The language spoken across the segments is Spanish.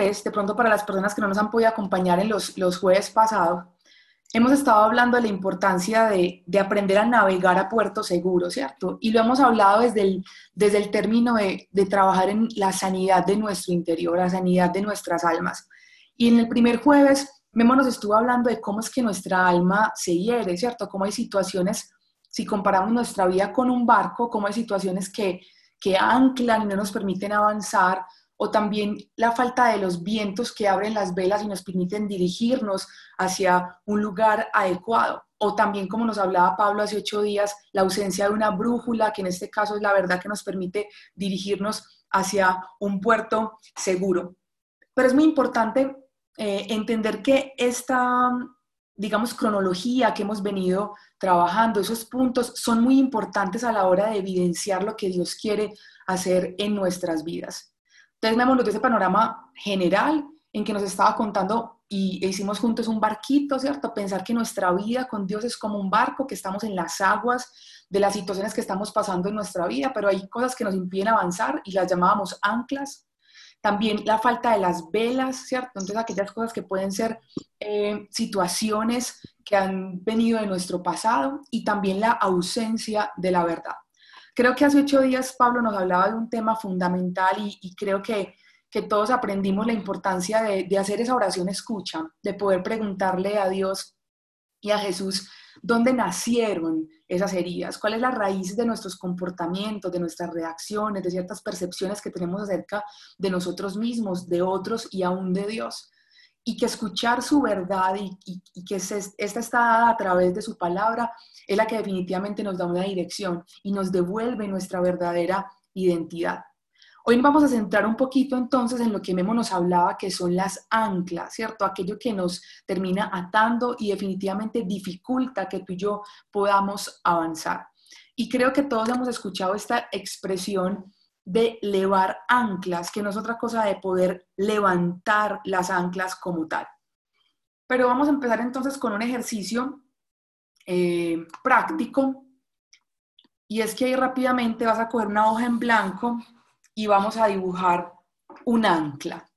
de pronto para las personas que no nos han podido acompañar en los, los jueves pasados, hemos estado hablando de la importancia de, de, aprender a navegar a puerto seguro, ¿cierto? Y lo hemos hablado desde el, desde el término de, de, trabajar en la sanidad de nuestro interior, la sanidad de nuestras almas. Y en el primer jueves, Memo nos estuvo hablando de cómo es que nuestra alma se hiere, ¿cierto? Cómo hay situaciones, si comparamos nuestra vida con un barco, cómo hay situaciones que, que anclan y no nos permiten avanzar, o también la falta de los vientos que abren las velas y nos permiten dirigirnos hacia un lugar adecuado. O también, como nos hablaba Pablo hace ocho días, la ausencia de una brújula, que en este caso es la verdad que nos permite dirigirnos hacia un puerto seguro. Pero es muy importante eh, entender que esta, digamos, cronología que hemos venido trabajando, esos puntos son muy importantes a la hora de evidenciar lo que Dios quiere hacer en nuestras vidas. Entonces, veámoslo de ese panorama general en que nos estaba contando y hicimos juntos un barquito, ¿cierto? Pensar que nuestra vida con Dios es como un barco, que estamos en las aguas de las situaciones que estamos pasando en nuestra vida, pero hay cosas que nos impiden avanzar y las llamábamos anclas. También la falta de las velas, ¿cierto? Entonces, aquellas cosas que pueden ser eh, situaciones que han venido de nuestro pasado y también la ausencia de la verdad. Creo que hace ocho días Pablo nos hablaba de un tema fundamental y, creo que, que, todos aprendimos la importancia de, de hacer esa oración escucha, de poder preguntarle a Dios y a Jesús dónde nacieron esas heridas, cuál es la raíz de nuestros comportamientos, de nuestras reacciones, de ciertas percepciones que tenemos acerca de nosotros mismos, de otros y aún de Dios y que escuchar su verdad y, que esta está dada a través de su palabra es la que definitivamente nos da una dirección y nos devuelve nuestra verdadera identidad. Hoy vamos a centrar un poquito entonces en lo que Memo nos hablaba, que son las anclas, ¿cierto? Aquello que nos termina atando y definitivamente dificulta que tú y yo podamos avanzar. Y creo que todos hemos escuchado esta expresión de levar anclas, que no es otra cosa de poder levantar las anclas como tal. Pero vamos a empezar entonces con un ejercicio eh, práctico y es que ahí rápidamente vas a coger una hoja en blanco y vamos a dibujar un ancla.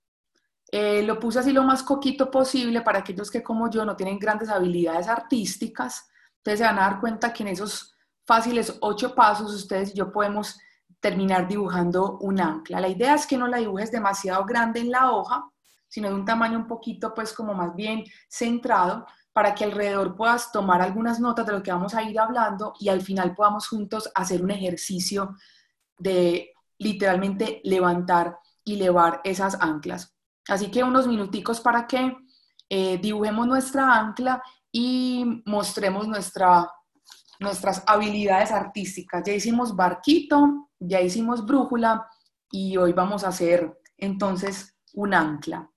Eh, lo puse así lo más coquito posible para aquellos que como yo no tienen grandes habilidades artísticas. Ustedes se van a dar cuenta que en esos fáciles ocho pasos ustedes y yo podemos terminar dibujando un ancla. La idea es que no la dibujes demasiado grande en la hoja, sino de un tamaño un poquito pues como más bien centrado para que alrededor puedas tomar algunas notas de lo que vamos a ir hablando y al final podamos juntos hacer un ejercicio de literalmente levantar y levar esas anclas. Así que unos minuticos para que eh, dibujemos nuestra ancla y mostremos nuestra, nuestras habilidades artísticas. Ya hicimos barquito, ya hicimos brújula y hoy vamos a hacer entonces un ancla.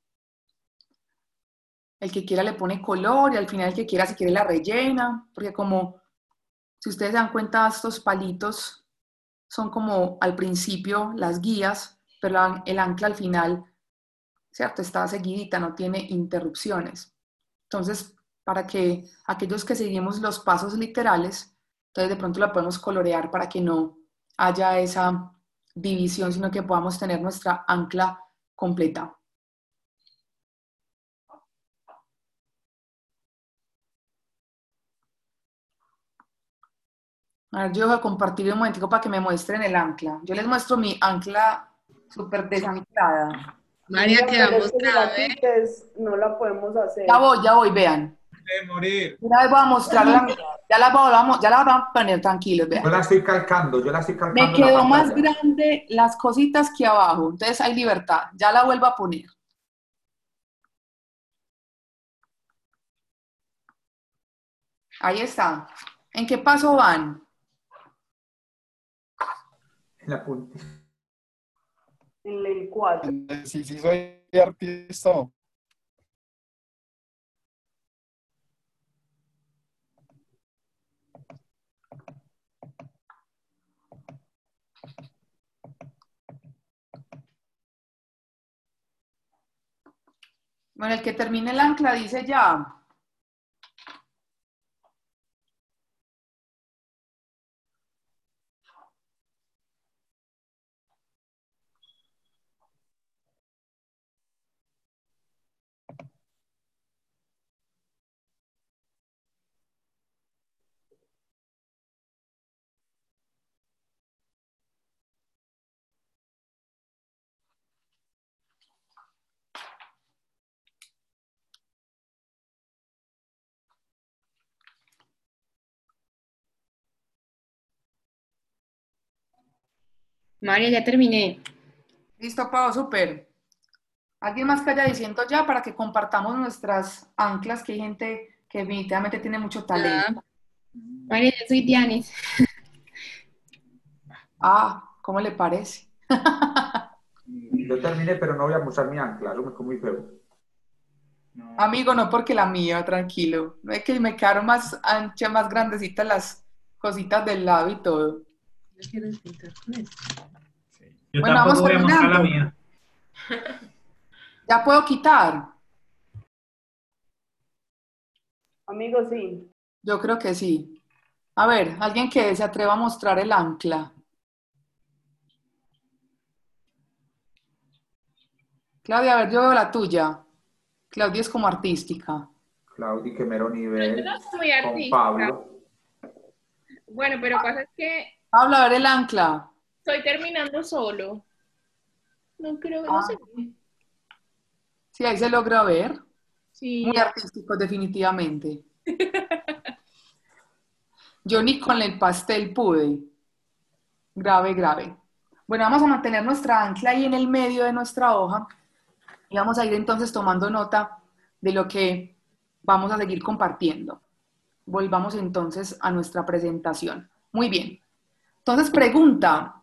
El que quiera le pone color y al final el que quiera si quiere la rellena, porque como si ustedes se dan cuenta estos palitos son como al principio las guías, pero el ancla al final, ¿cierto? Está seguidita, no tiene interrupciones. Entonces, para que aquellos que seguimos los pasos literales, entonces de pronto la podemos colorear para que no haya esa división, sino que podamos tener nuestra ancla completa. A ver, yo voy a compartir un momentico para que me muestren el ancla. Yo les muestro mi ancla súper desanclada. María, quedamos No la podemos hacer. Ya voy, ya voy, vean. morir. Una vez voy a mostrar la mía. Ya la, vamos, ya la vamos a poner tranquilos, vean. Yo la estoy calcando, yo la estoy calcando. Me quedó más grande las cositas que abajo, entonces hay libertad. Ya la vuelvo a poner. Ahí está. ¿En qué paso van? En la punta. En el 4. Sí, sí, soy artista. Bueno, el que termine el ancla dice ya. María, ya terminé. Listo, Pau, súper. ¿Alguien más que haya diciendo ya para que compartamos nuestras anclas? Que hay gente que definitivamente tiene mucho talento. María, yo soy Dianis. Ah, ¿cómo le parece? Yo terminé, pero no voy a usar mi ancla, eso me quedó muy feo. Amigo, no porque la mía, tranquilo. Es que me quedaron más anchas, más grandecitas las cositas del lado y todo. Yo quiero pintar con esto. Yo Bueno, tampoco vamos voy a mostrar la terminando. mía. ¿Ya puedo quitar? Amigo, sí. Yo creo que sí. A ver, alguien que se atreva a mostrar el ancla. Claudia, a ver, yo veo la tuya. Claudia es como artística. Claudia, que mero Yo nivel. no soy Con artista. Pablo. Bueno, pero pasa es que Pablo, a ver el ancla. estoy terminando solo. No creo, no Ah. sé. Sí, ahí se logra ver. Sí. Muy artístico, definitivamente. Yo ni con el pastel pude. Grave, grave. Bueno, vamos a mantener nuestra ancla ahí en el medio de nuestra hoja y vamos a ir entonces tomando nota de lo que vamos a seguir compartiendo. Volvamos entonces a nuestra presentación. Muy bien. Entonces, pregunta,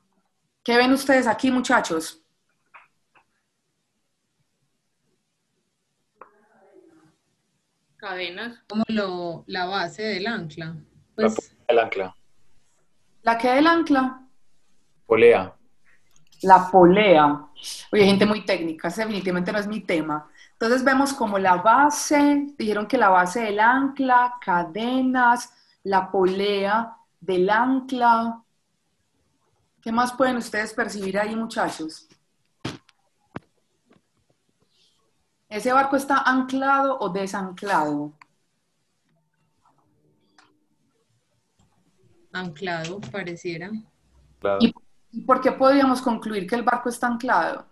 ¿qué ven ustedes aquí, muchachos? Cadenas. Como lo, la base del ancla. Pues El ancla. ¿La que del ancla? Polea. La polea. Oye, gente muy técnica, ese definitivamente no es mi tema. Entonces vemos como la base, dijeron que la base del ancla, cadenas, la polea del ancla. ¿Qué más pueden ustedes percibir ahí, muchachos? ¿Ese barco está anclado o desanclado? anclado, pareciera. Claro. ¿Y y por qué podríamos concluir que el barco está anclado?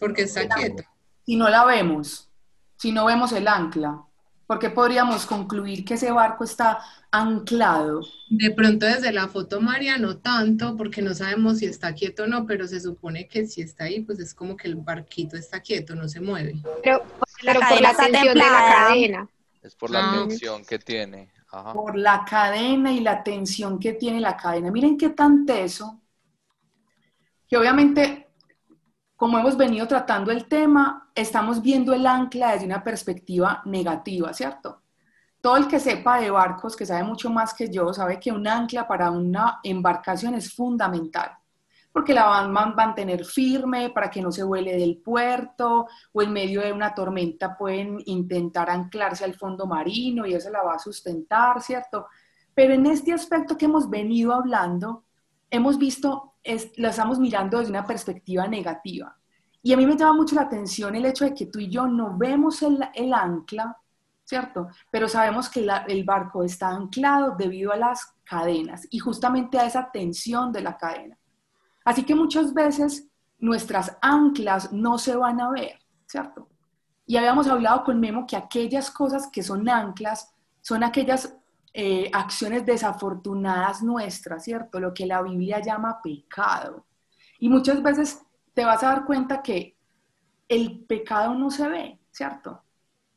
Porque está quieto. si no la vemos, si no vemos el ancla? ¿Por qué podríamos concluir que ese barco está anclado? De pronto desde la foto María no tanto, porque no sabemos si está quieto o no, pero se supone que si está ahí, pues es como que el barquito está quieto, no se mueve. Pero, pero por la tensión de la cadena. Es por la Ah. tensión que tiene. Ajá. Por la cadena y la tensión que tiene la cadena. Miren qué tan teso, que obviamente, como hemos venido tratando el tema, estamos viendo el ancla desde una perspectiva negativa, ¿cierto? Todo el que sepa de barcos, que sabe mucho más que yo, sabe que un ancla para una embarcación es fundamental, porque la van a mantener firme para que no se vuele del puerto o en medio de una tormenta pueden intentar anclarse al fondo marino y eso la va a sustentar, ¿cierto? Pero en este aspecto que hemos venido hablando, hemos visto, es, lo estamos mirando desde una perspectiva negativa. Y a mí me llama mucho la atención el hecho de que tú y yo no vemos el, el ancla, ¿cierto? Pero sabemos que la- el barco está anclado debido a las cadenas y justamente a esa tensión de la cadena. Así que muchas veces nuestras anclas no se van a ver, ¿cierto? Y habíamos hablado con Memo que aquellas cosas que son anclas son aquellas eh, acciones desafortunadas nuestras, ¿cierto? Lo que la Biblia llama pecado. Y muchas veces te vas a dar cuenta que el pecado no se ve, ¿cierto?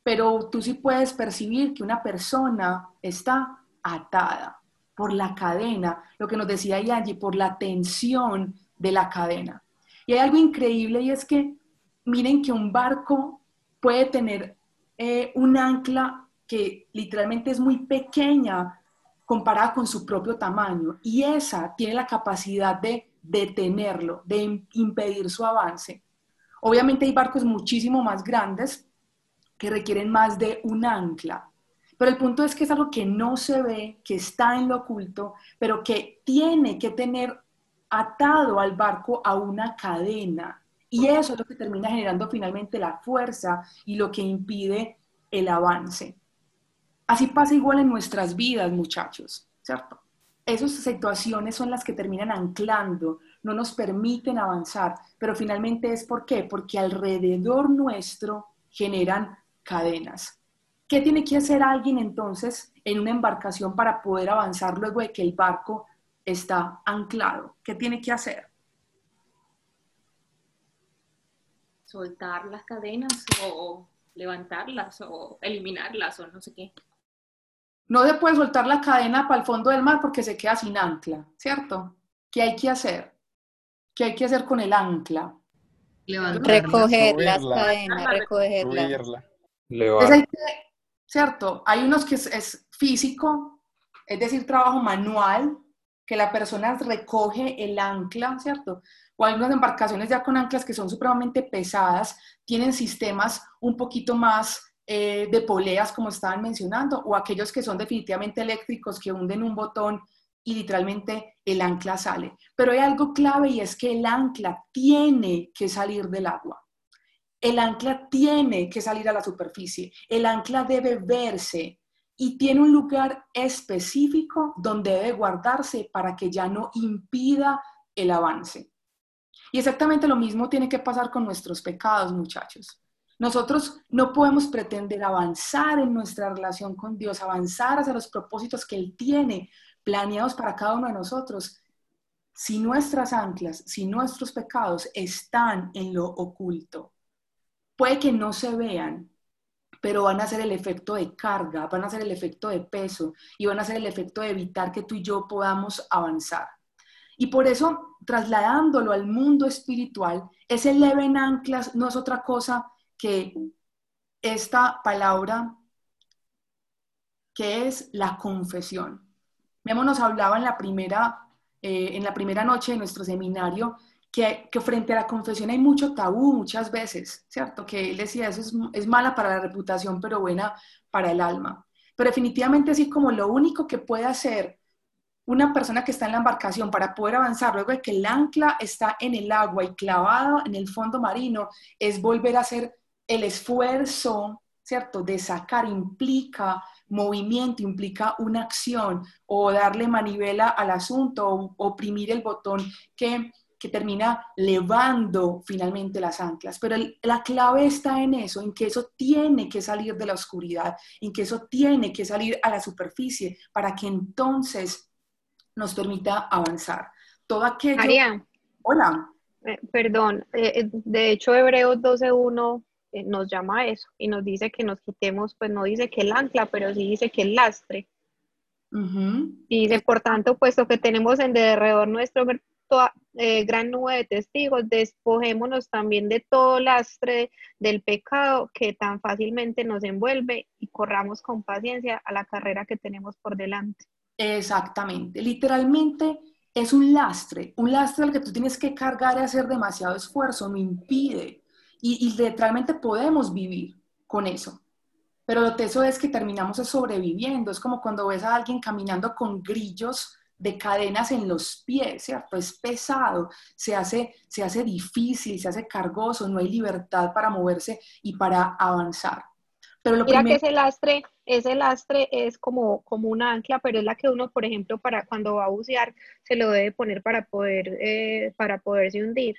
Pero tú sí puedes percibir que una persona está atada por la cadena, lo que nos decía Yanji, por la tensión de la cadena. Y hay algo increíble y es que miren que un barco puede tener eh, un ancla que literalmente es muy pequeña comparada con su propio tamaño y esa tiene la capacidad de detenerlo, de im- impedir su avance. Obviamente hay barcos muchísimo más grandes que requieren más de un ancla, pero el punto es que es algo que no se ve, que está en lo oculto, pero que tiene que tener atado al barco a una cadena. Y eso es lo que termina generando finalmente la fuerza y lo que impide el avance. Así pasa igual en nuestras vidas, muchachos, ¿cierto? Esas situaciones son las que terminan anclando, no nos permiten avanzar, pero finalmente es por qué? Porque alrededor nuestro generan cadenas. ¿Qué tiene que hacer alguien entonces en una embarcación para poder avanzar luego de que el barco está anclado, ¿qué tiene que hacer? Soltar las cadenas o levantarlas o eliminarlas o no sé qué. No se puede soltar la cadena para el fondo del mar porque se queda sin ancla, ¿cierto? ¿Qué hay que hacer? ¿Qué hay que hacer con el ancla? Levantarla. Recoger las cadenas, recogerlas. subirla. Levar. Es ahí que- ¿Cierto? Hay unos que es, es físico, es decir, trabajo manual, que la persona recoge el ancla, ¿cierto? O hay unas embarcaciones ya con anclas que son supremamente pesadas, tienen sistemas un poquito más eh, de poleas, como estaban mencionando, o aquellos que son definitivamente eléctricos, que hunden un botón y literalmente el ancla sale. Pero hay algo clave y es que el ancla tiene que salir del agua. El ancla tiene que salir a la superficie. El ancla debe verse y tiene un lugar específico donde debe guardarse para que ya no impida el avance. Y exactamente lo mismo tiene que pasar con nuestros pecados, muchachos. Nosotros no podemos pretender avanzar en nuestra relación con Dios, avanzar hacia los propósitos que Él tiene planeados para cada uno de nosotros, si nuestras anclas, si nuestros pecados están en lo oculto. Puede que no se vean, pero van a ser el efecto de carga, van a ser el efecto de peso y van a ser el efecto de evitar que tú y yo podamos avanzar. Y por eso, trasladándolo al mundo espiritual, ese leven anclas no es otra cosa que esta palabra que es la confesión. Memo nos hablaba en la primera, eh, en la primera noche de nuestro seminario que, que, frente a la confesión hay mucho tabú muchas veces, ¿cierto? Que él decía, eso es, es mala para la reputación, pero buena para el alma. Pero definitivamente así como lo único que puede hacer una persona que está en la embarcación para poder avanzar luego de que el ancla está en el agua y clavado en el fondo marino, es volver a hacer el esfuerzo, ¿cierto? De sacar implica movimiento, implica una acción o darle manivela al asunto o oprimir el botón que, que termina levando finalmente las anclas. Pero el, la clave está en eso, en que eso tiene que salir de la oscuridad, en que eso tiene que salir a la superficie para que entonces nos permita avanzar. Todo aquello... María. Hola. Eh, perdón, eh, de hecho Hebreos 12.1 eh, nos llama a eso y nos dice que nos quitemos, pues no dice que el ancla, pero sí dice que el lastre. Uh -huh. Y dice, por tanto, puesto que tenemos en derredor nuestro toda, eh, gran nube de testigos, despojémonos también de todo lastre del pecado que tan fácilmente nos envuelve y corramos con paciencia a la carrera que tenemos por delante. Exactamente, literalmente es un lastre, un lastre al que tú tienes que cargar y hacer demasiado esfuerzo, me impide. Y, y literalmente podemos vivir con eso. Pero lo teso es que terminamos sobreviviendo. Es como cuando ves a alguien caminando con grillos de cadenas en los pies, ¿cierto? Es pesado, se hace, se hace difícil, se hace cargoso, no hay libertad para moverse y para avanzar. Pero lo Mira primero... que ese lastre, ese lastre es como, como un ancla, pero es la que uno, por ejemplo, para cuando va a bucear, se lo debe poner para poder, eh, para poderse hundir.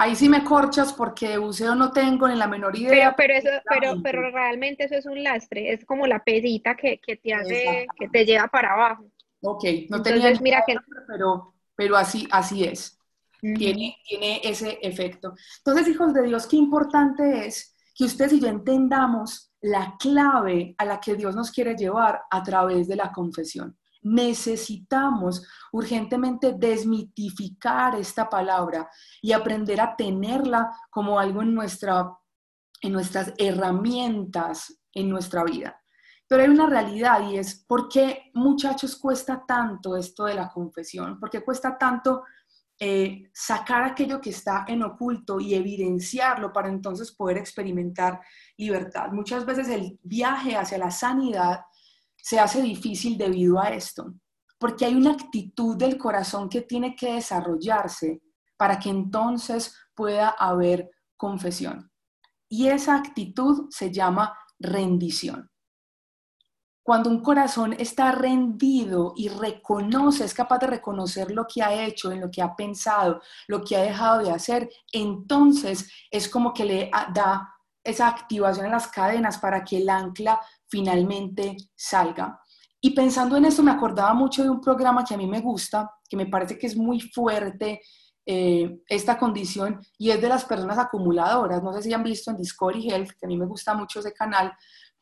Ahí sí me corchas porque de buceo no tengo ni la menor idea. Pero, pero, eso, pero, pero realmente eso es un lastre, es como la pesita que, que te hace, que te lleva para abajo. Ok, no Entonces, tenía mira que... pero, pero así, así es. Uh -huh. tiene, tiene ese efecto. Entonces, hijos de Dios, qué importante es que ustedes y yo entendamos la clave a la que Dios nos quiere llevar a través de la confesión. Necesitamos urgentemente desmitificar esta palabra y aprender a tenerla como algo en, nuestra, en nuestras herramientas en nuestra vida. Pero hay una realidad y es por qué muchachos cuesta tanto esto de la confesión, por qué cuesta tanto eh, sacar aquello que está en oculto y evidenciarlo para entonces poder experimentar libertad. Muchas veces el viaje hacia la sanidad se hace difícil debido a esto, porque hay una actitud del corazón que tiene que desarrollarse para que entonces pueda haber confesión. Y esa actitud se llama rendición. Cuando un corazón está rendido y reconoce, es capaz de reconocer lo que ha hecho, en lo que ha pensado, lo que ha dejado de hacer, entonces es como que le da esa activación en las cadenas para que el ancla finalmente salga. Y pensando en esto me acordaba mucho de un programa que a mí me gusta, que me parece que es muy fuerte eh, esta condición, y es de las personas acumuladoras. No sé si han visto en Discovery Health, que a mí me gusta mucho ese canal,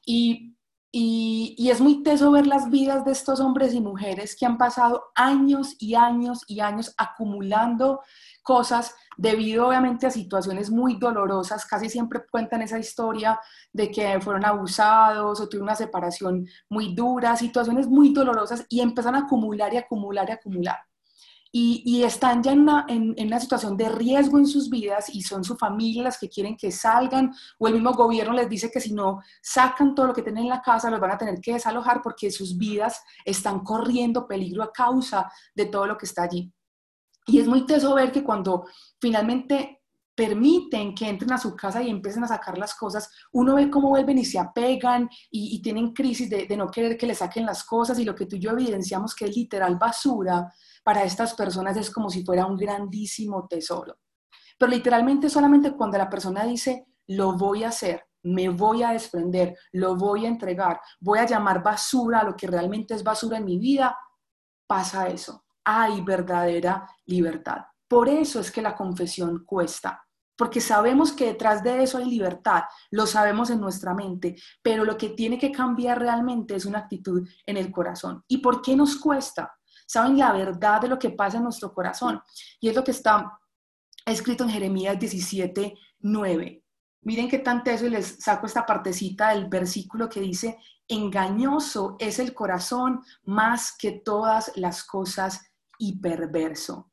y y, es muy teso ver las vidas de estos hombres y mujeres que han pasado años y años y años acumulando cosas debido obviamente a situaciones muy dolorosas. Casi siempre cuentan esa historia de que fueron abusados o tuvieron una separación muy dura, situaciones muy dolorosas y empiezan a acumular y acumular y acumular y, están ya en una, en, una, situación de riesgo en sus vidas y son su familia las que quieren que salgan o el mismo gobierno les dice que si no sacan todo lo que tienen en la casa los van a tener que desalojar porque sus vidas están corriendo peligro a causa de todo lo que está allí. Y es muy teso ver que cuando finalmente permiten que entren a su casa y empiecen a sacar las cosas, uno ve cómo vuelven y se apegan y, tienen crisis de, de, no querer que le saquen las cosas y lo que tú y yo evidenciamos que es literal basura, para estas personas es como si fuera un grandísimo tesoro. Pero literalmente solamente cuando la persona dice, lo voy a hacer, me voy a desprender, lo voy a entregar, voy a llamar basura a lo que realmente es basura en mi vida, pasa eso. Hay verdadera libertad. Por eso es que la confesión cuesta, porque sabemos que detrás de eso hay libertad, lo sabemos en nuestra mente, pero lo que tiene que cambiar realmente es una actitud en el corazón. ¿Y por qué nos cuesta? saben la verdad de lo que pasa en nuestro corazón. Y es lo que está escrito en Jeremías 17, 9. Miren qué tan teso y les saco esta partecita del versículo que dice, engañoso es el corazón más que todas las cosas y perverso.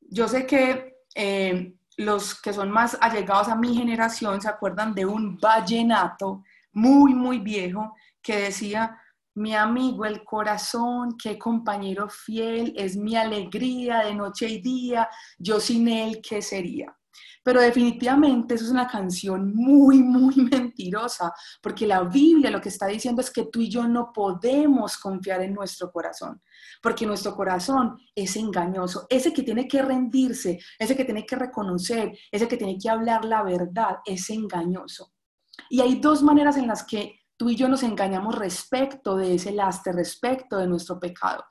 Yo sé que eh, los que son más allegados a mi generación se acuerdan de un vallenato muy, muy viejo que decía, mi amigo el corazón, qué compañero fiel, es mi alegría de noche y día, yo sin él, ¿qué sería? Pero definitivamente eso es una canción muy, muy mentirosa, porque la Biblia lo que está diciendo es que tú y yo no podemos confiar en nuestro corazón, porque nuestro corazón es engañoso, ese que tiene que rendirse, ese que tiene que reconocer, ese que tiene que hablar la verdad, es engañoso. Y hay dos maneras en las que tú y yo nos engañamos respecto de ese lastre, respecto de nuestro pecado.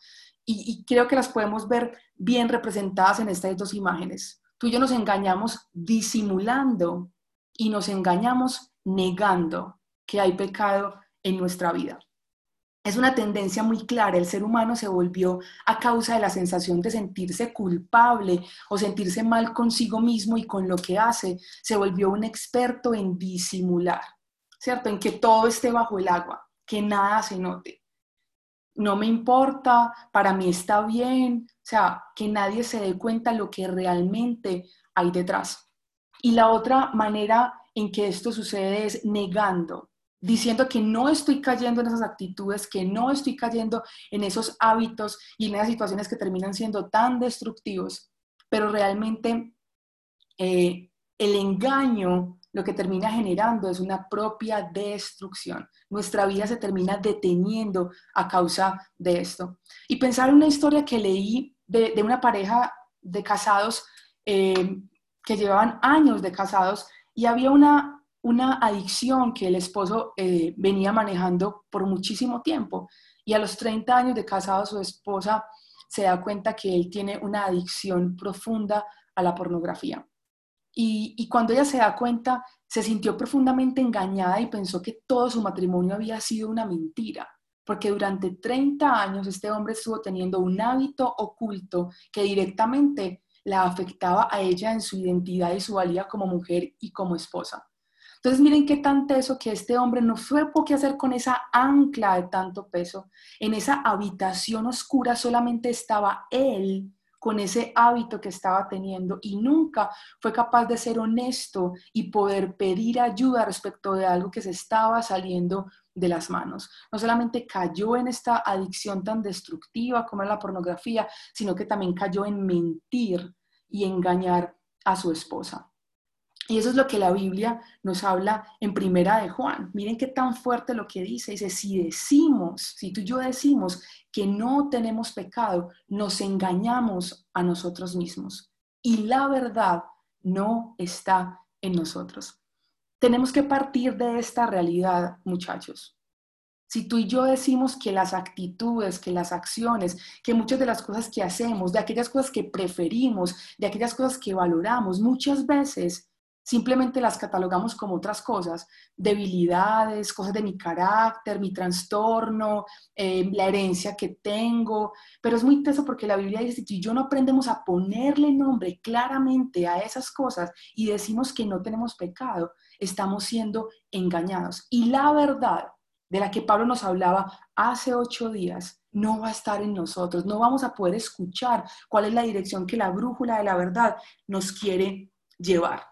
Y, creo que las podemos ver bien representadas en estas dos imágenes. Tú y yo nos engañamos disimulando y nos engañamos negando que hay pecado en nuestra vida. Es una tendencia muy clara, el ser humano se volvió a causa de la sensación de sentirse culpable o sentirse mal consigo mismo y con lo que hace, se volvió un experto en disimular. ¿cierto? En que todo esté bajo el agua, que nada se note. No me importa, para mí está bien, sea, que nadie se dé cuenta lo que realmente hay detrás. Y la otra manera en que esto sucede es negando, diciendo que no estoy cayendo en esas actitudes, que no estoy cayendo en esos hábitos y en esas situaciones que terminan siendo tan destructivos, pero realmente eh, el engaño lo que termina generando es una propia destrucción. Nuestra vida se termina deteniendo a causa de esto. Y pensar en una historia que leí de, una pareja de casados eh, que llevaban años de casados y había una, una adicción que el esposo eh, venía manejando por muchísimo tiempo. Y a los 30 años de casado su esposa se da cuenta que él tiene una adicción profunda a la pornografía. Y, cuando ella se da cuenta, se sintió profundamente engañada y pensó que todo su matrimonio había sido una mentira, porque durante 30 años este hombre estuvo teniendo un hábito oculto que directamente la afectaba a ella en su identidad y su valía como mujer y como esposa. Entonces miren qué tan teso que este hombre no fue qué hacer con esa ancla de tanto peso. En esa habitación oscura solamente estaba él con ese hábito que estaba teniendo y nunca fue capaz de ser honesto y poder pedir ayuda respecto de algo que se estaba saliendo de las manos. No solamente cayó en esta adicción tan destructiva como es la pornografía, sino que también cayó en mentir y engañar a su esposa. Y eso es lo que la Biblia nos habla en primera de Juan. Miren qué tan fuerte lo que dice. Dice, si decimos, si tú y yo decimos que no tenemos pecado, nos engañamos a nosotros mismos. Y la verdad no está en nosotros. Tenemos que partir de esta realidad, muchachos. Si tú y yo decimos que las actitudes, que las acciones, que muchas de las cosas que hacemos, de aquellas cosas que preferimos, de aquellas cosas que valoramos, muchas veces simplemente las catalogamos como otras cosas, debilidades, cosas de mi carácter, mi trastorno, eh, la herencia que tengo, pero es muy teso porque la Biblia dice, si yo no aprendemos a ponerle nombre claramente a esas cosas y decimos que no tenemos pecado, estamos siendo engañados. Y la verdad de la que Pablo nos hablaba hace ocho días, no va a estar en nosotros, no vamos a poder escuchar cuál es la dirección que la brújula de la verdad nos quiere llevar.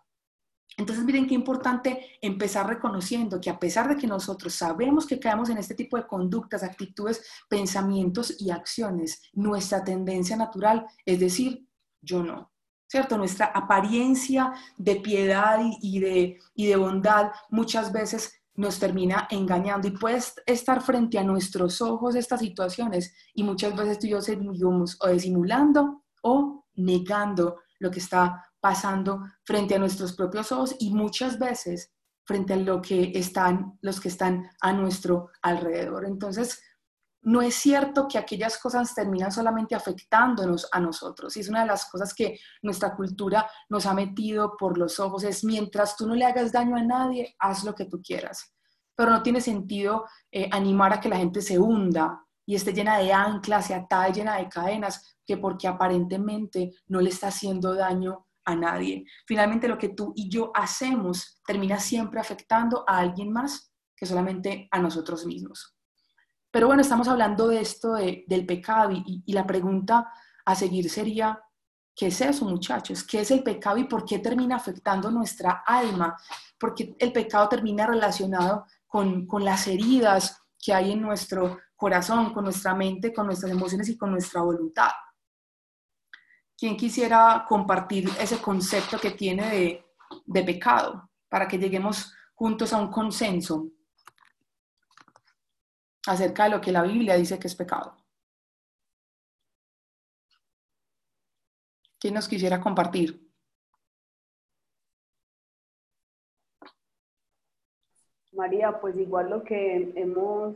Entonces, miren qué importante empezar reconociendo que a pesar de que nosotros sabemos que caemos en este tipo de conductas, actitudes, pensamientos y acciones, nuestra tendencia natural es decir, yo no, ¿cierto? Nuestra apariencia de piedad y, de, y de bondad muchas veces nos termina engañando y puede estar frente a nuestros ojos estas situaciones y muchas veces tú y yo seguimos o disimulando o negando lo que está pasando frente a nuestros propios ojos y muchas veces frente a lo que están los que están a nuestro alrededor. Entonces, no es cierto que aquellas cosas terminan solamente afectándonos a nosotros. Y es una de las cosas que nuestra cultura nos ha metido por los ojos. Es mientras tú no le hagas daño a nadie, haz lo que tú quieras. Pero no tiene sentido eh, animar a que la gente se hunda y esté llena de anclas y atada llena de cadenas, que porque aparentemente no le está haciendo daño a nadie. Finalmente lo que tú y yo hacemos termina siempre afectando a alguien más que solamente a nosotros mismos. Pero bueno, estamos hablando de esto del pecado y, y, la pregunta a seguir sería, ¿qué es eso muchachos? ¿Qué es el pecado y por qué termina afectando nuestra alma? Porque el pecado termina relacionado con, con las heridas que hay en nuestro corazón, con nuestra mente, con nuestras emociones y con nuestra voluntad. ¿Quién quisiera compartir ese concepto que tiene de, de pecado para que lleguemos juntos a un consenso? Acerca de lo que la Biblia dice que es pecado. ¿Quién nos quisiera compartir? María, pues igual lo que hemos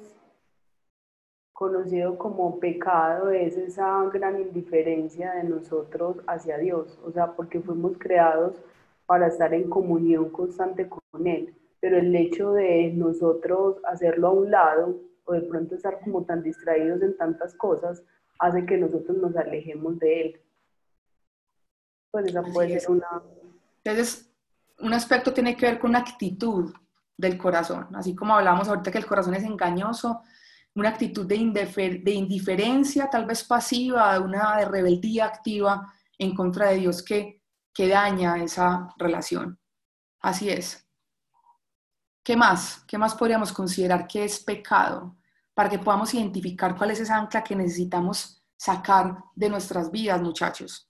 conocido como pecado es esa gran indiferencia de nosotros hacia Dios, o sea, porque fuimos creados para estar en comunión constante con Él, pero el hecho de nosotros hacerlo a un lado o de pronto estar como tan distraídos en tantas cosas hace que nosotros nos alejemos de él. Pues esa puede ser una... Entonces, un aspecto tiene que ver con la actitud del corazón, así como hablamos ahorita que el corazón es engañoso, una actitud de, de indiferencia tal vez pasiva, una de rebeldía activa en contra de Dios que, que daña esa relación. Así es. ¿Qué más? ¿Qué más podríamos considerar que es pecado? Para que podamos identificar cuál es esa ancla que necesitamos sacar de nuestras vidas, muchachos.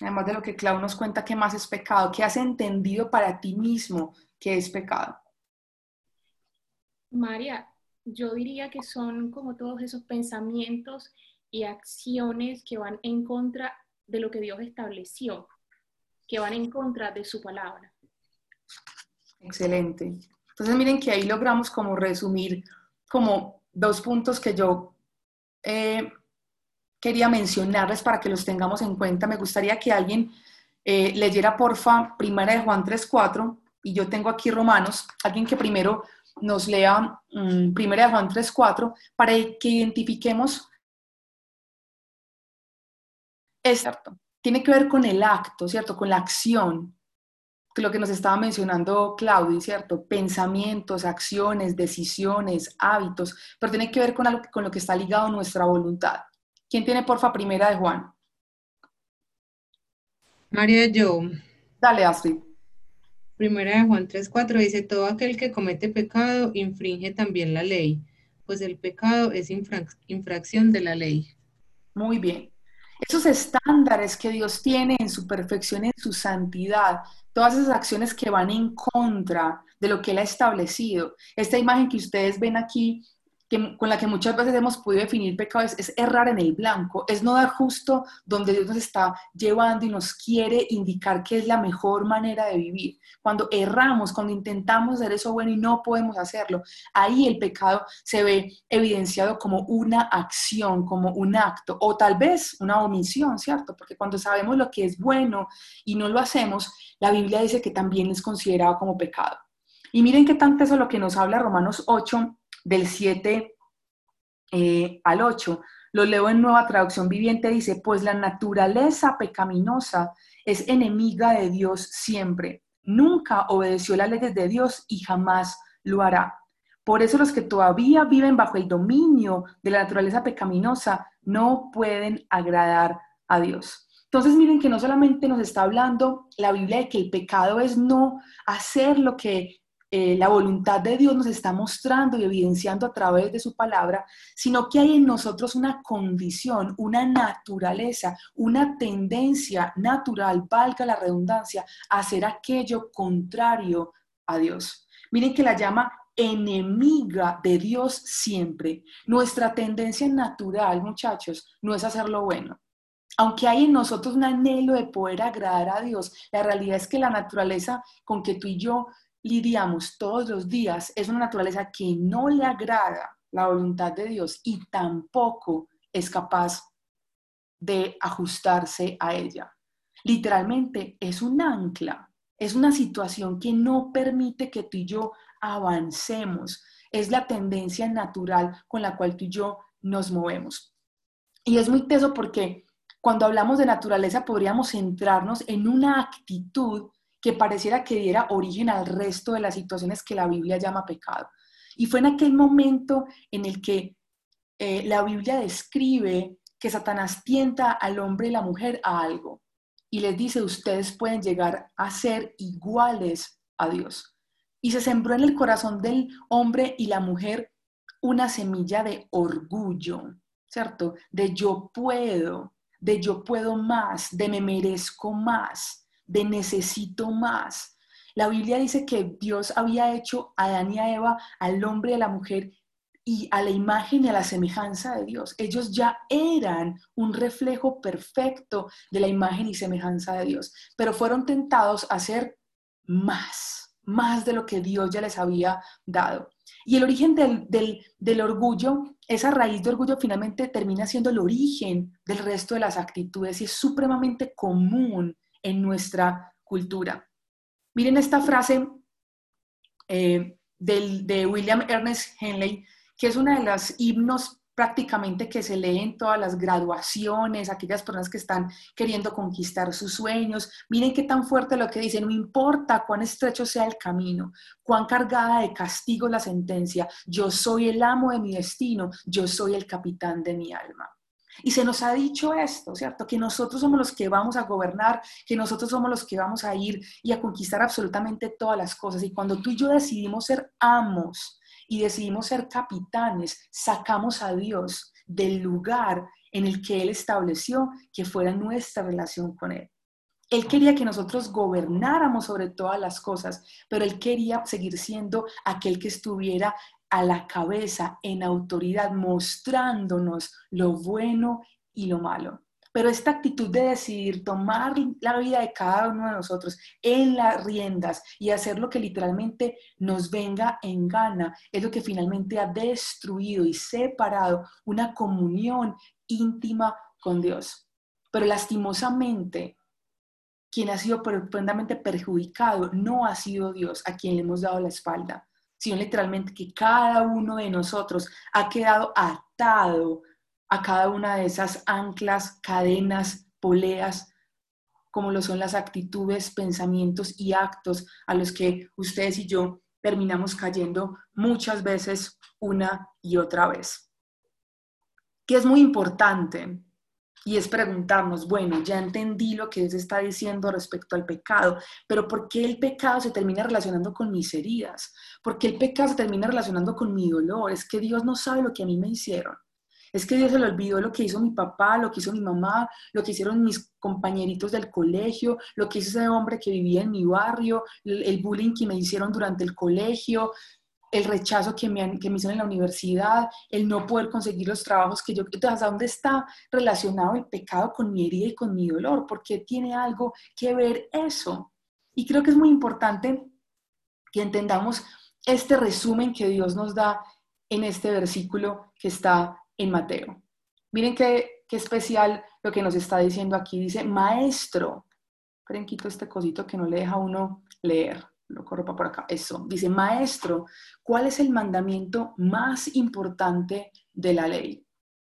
Además de lo que Clau nos cuenta, ¿qué más es pecado? ¿Qué has entendido para ti mismo que es pecado? María, yo diría que son como todos esos pensamientos y acciones que van en contra de lo que Dios estableció, que van en contra de su palabra. Excelente. Entonces miren que ahí logramos como resumir como dos puntos que yo eh, quería mencionarles para que los tengamos en cuenta. Me gustaría que alguien eh, leyera porfa Primera de Juan 3.4 y yo tengo aquí Romanos, alguien que primero nos lea um, Primera de Juan 3.4 para que identifiquemos es cierto, tiene que ver con el acto, ¿cierto? Con la acción lo que nos estaba mencionando Claudia, ¿cierto? Pensamientos, acciones, decisiones, hábitos, pero tiene que ver con, con lo que está ligado a nuestra voluntad. ¿Quién tiene, porfa, primera de Juan? María, yo. Dale, Astrid. Primera de Juan 3.4 dice, todo aquel que comete pecado infringe también la ley, pues el pecado es infracción de la ley. Muy bien. Esos estándares que Dios tiene en su perfección, en su santidad, todas esas acciones que van en contra de lo que Él ha establecido. Esta imagen que ustedes ven aquí con la que muchas veces hemos podido definir pecado es, es, errar en el blanco, es no dar justo donde Dios nos está llevando y nos quiere indicar que es la mejor manera de vivir. Cuando erramos, cuando intentamos hacer eso bueno y no podemos hacerlo, ahí el pecado se ve evidenciado como una acción, como un acto, o tal vez una omisión, ¿cierto? Porque cuando sabemos lo que es bueno y no lo hacemos, la Biblia dice que también es considerado como pecado. Y miren qué tanto eso es lo que nos habla Romanos 8, del 7 eh, al 8. Lo leo en nueva traducción viviente, dice, pues la naturaleza pecaminosa es enemiga de Dios siempre. Nunca obedeció las leyes de Dios y jamás lo hará. Por eso los que todavía viven bajo el dominio de la naturaleza pecaminosa no pueden agradar a Dios. Entonces miren que no solamente nos está hablando la Biblia de que el pecado es no hacer lo que eh, la voluntad de Dios nos está mostrando y evidenciando a través de su palabra, sino que hay en nosotros una condición, una naturaleza, una tendencia natural, valga la redundancia, a hacer aquello contrario a Dios. Miren que la llama enemiga de Dios siempre. Nuestra tendencia natural, muchachos, no es hacer lo bueno. Aunque hay en nosotros un anhelo de poder agradar a Dios, la realidad es que la naturaleza con que tú y yo lidiamos todos los días es una naturaleza que no le agrada la voluntad de Dios y tampoco es capaz de ajustarse a ella. Literalmente es un ancla, es una situación que no permite que tú y yo avancemos. Es la tendencia natural con la cual tú y yo nos movemos. Y es muy teso porque cuando hablamos de naturaleza podríamos centrarnos en una actitud que pareciera que diera origen al resto de las situaciones que la Biblia llama pecado. Y fue en aquel momento en el que eh, la Biblia describe que Satanás tienta al hombre y la mujer a algo y les dice, ustedes pueden llegar a ser iguales a Dios. Y se sembró en el corazón del hombre y la mujer una semilla de orgullo, ¿cierto? De yo puedo, de yo puedo más, de me merezco más de necesito más. La Biblia dice que Dios había hecho a Adán y a Eva, al hombre y a la mujer, y a la imagen y a la semejanza de Dios. Ellos ya eran un reflejo perfecto de la imagen y semejanza de Dios, pero fueron tentados a hacer más, más de lo que Dios ya les había dado. Y el origen del, del, del, orgullo, esa raíz de orgullo finalmente termina siendo el origen del resto de las actitudes y es supremamente común en nuestra cultura. Miren esta frase eh, de William Ernest Henley, que es una de las himnos prácticamente que se lee en todas las graduaciones, aquellas personas que están queriendo conquistar sus sueños. Miren qué tan fuerte lo que dice, no importa cuán estrecho sea el camino, cuán cargada de castigo la sentencia, yo soy el amo de mi destino, yo soy el capitán de mi alma. Y se nos ha dicho esto, ¿cierto? Que nosotros somos los que vamos a gobernar, que nosotros somos los que vamos a ir y a conquistar absolutamente todas las cosas. Y cuando tú y yo decidimos ser amos y decidimos ser capitanes, sacamos a Dios del lugar en el que Él estableció que fuera nuestra relación con Él. Él quería que nosotros gobernáramos sobre todas las cosas, pero Él quería seguir siendo aquel que estuviera a la cabeza en autoridad, mostrándonos lo bueno y lo malo. Pero esta actitud de decidir tomar la vida de cada uno de nosotros en las riendas y hacer lo que literalmente nos venga en gana es lo que finalmente ha destruido y separado una comunión íntima con Dios. Pero lastimosamente, quien ha sido profundamente perjudicado no ha sido Dios a quien le hemos dado la espalda sino literalmente que cada uno de nosotros ha quedado atado a cada una de esas anclas, cadenas, poleas, como lo son las actitudes, pensamientos y actos a los que ustedes y yo terminamos cayendo muchas veces una y otra vez. Que es muy importante y es preguntarnos, bueno, ya entendí lo que Dios está diciendo respecto al pecado, pero ¿por qué el pecado se termina relacionando con mis heridas? ¿Por qué el pecado se termina relacionando con mi dolor? Es que Dios no sabe lo que a mí me hicieron. Es que Dios se le olvidó lo que hizo mi papá, lo que hizo mi mamá, lo que hicieron mis compañeritos del colegio, lo que hizo ese hombre que vivía en mi barrio, el bullying que me hicieron durante el colegio. El rechazo que me, han- que me hicieron en la universidad, el no poder conseguir los trabajos que yo... Entonces, ¿hasta dónde está relacionado el pecado con mi herida y con mi dolor? ¿Por qué tiene algo que ver eso? Y creo que es muy importante que entendamos este resumen que Dios nos da en este versículo que está en Mateo. Miren qué, qué especial lo que nos está diciendo aquí. Dice, maestro, esperen, quito este cosito que no le deja uno leer. Lo corro para por acá. Eso. Dice, maestro, ¿cuál es el mandamiento más importante de la ley?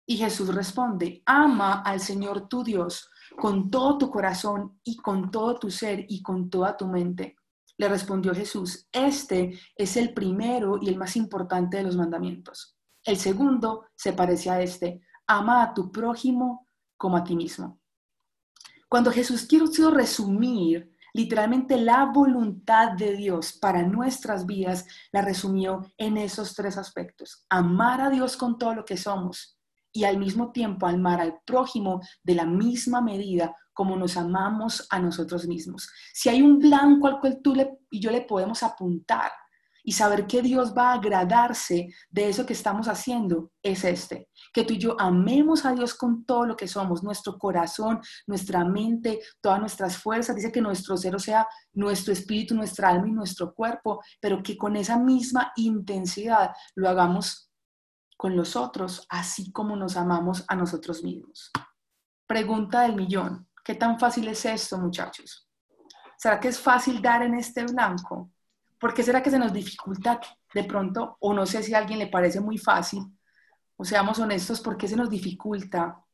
Y Jesús responde, ama al Señor tu Dios con todo tu corazón y con todo tu ser y con toda tu mente. Le respondió Jesús, este es el primero y el más importante de los mandamientos. El segundo se parece a este, ama a tu prójimo como a ti mismo. Cuando Jesús quiso resumir literalmente la voluntad de Dios para nuestras vidas, la resumió en esos tres aspectos. Amar a Dios con todo lo que somos y al mismo tiempo amar al prójimo de la misma medida como nos amamos a nosotros mismos. Si hay un blanco al cual tú y yo le podemos apuntar y saber que Dios va a agradarse de eso que estamos haciendo, es este, que tú y yo amemos a Dios con todo lo que somos, nuestro corazón, nuestra mente, todas nuestras fuerzas. Dice que nuestro ser, o sea, nuestro espíritu, nuestra alma y nuestro cuerpo, pero que con esa misma intensidad lo hagamos con los otros, así como nos amamos a nosotros mismos. Pregunta del millón. ¿Qué tan fácil es esto, muchachos? ¿Será que es fácil dar en este blanco? ¿Por qué será que se nos dificulta de pronto? O no sé si a alguien le parece muy fácil. O seamos honestos, ¿por qué se nos dificulta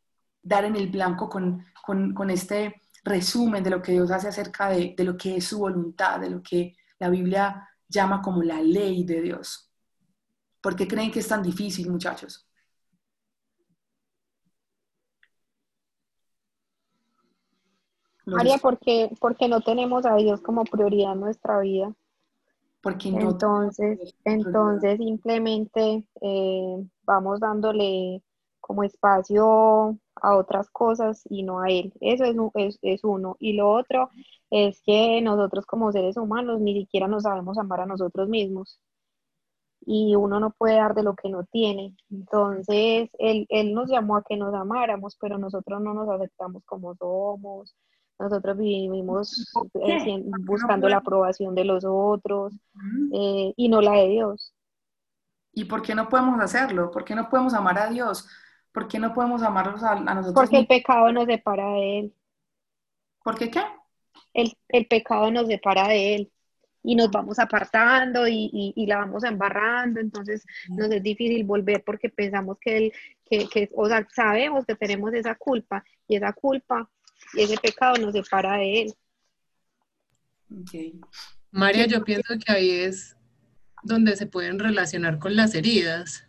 dar en el blanco con, con, este resumen de lo que Dios hace acerca de, de lo que es su voluntad, de lo que la Biblia llama como la ley de Dios? ¿Por qué creen que es tan difícil, muchachos? María, porque, porque no tenemos a Dios como prioridad en nuestra vida. Porque no Entonces, entonces simplemente eh, vamos dándole como espacio a otras cosas y no a Él. Eso es, es, es uno. Y lo otro es que nosotros como seres humanos ni siquiera nos sabemos amar a nosotros mismos. Y uno no puede dar de lo que no tiene. Entonces, Él, él nos llamó a que nos amáramos, pero nosotros no nos aceptamos como somos. Nosotros vivimos eh, sien- ¿Por qué no buscando la aprobación de los otros Ujú. eh, y no la de Dios. ¿Y por qué no podemos hacerlo? ¿Por qué no podemos amar a Dios? ¿Por qué no podemos amarnos a, a nosotros Porque el pecado nos separa de Él. ¿Por qué qué? El, el pecado nos separa de Él. Y nos vamos apartando y, y- y la vamos embarrando. Entonces nos es difícil volver porque pensamos que, él, que, que, o sea, sabemos que tenemos esa culpa y esa culpa y ese pecado nos separa de Él. Ok. María, yo pienso que ahí es donde se pueden relacionar con las heridas.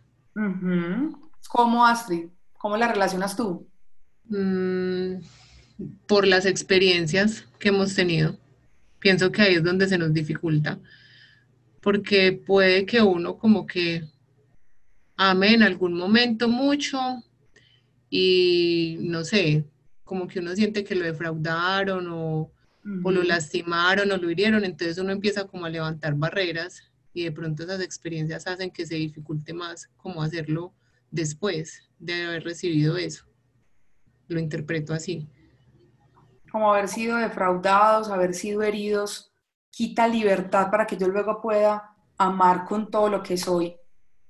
¿Cómo, Astrid? ¿Cómo la relacionas tú? Mm, por las experiencias que hemos tenido. Pienso que ahí es donde se nos dificulta, porque puede que uno como que ame en algún momento mucho y no sé, como que uno siente que lo defraudaron o, o lo lastimaron o lo hirieron, entonces uno empieza como a levantar barreras y de pronto esas experiencias hacen que se dificulte más cómo hacerlo después de haber recibido eso. Lo interpreto así. Como haber sido defraudados, haber sido heridos, quita libertad para que yo luego pueda amar con todo lo que soy,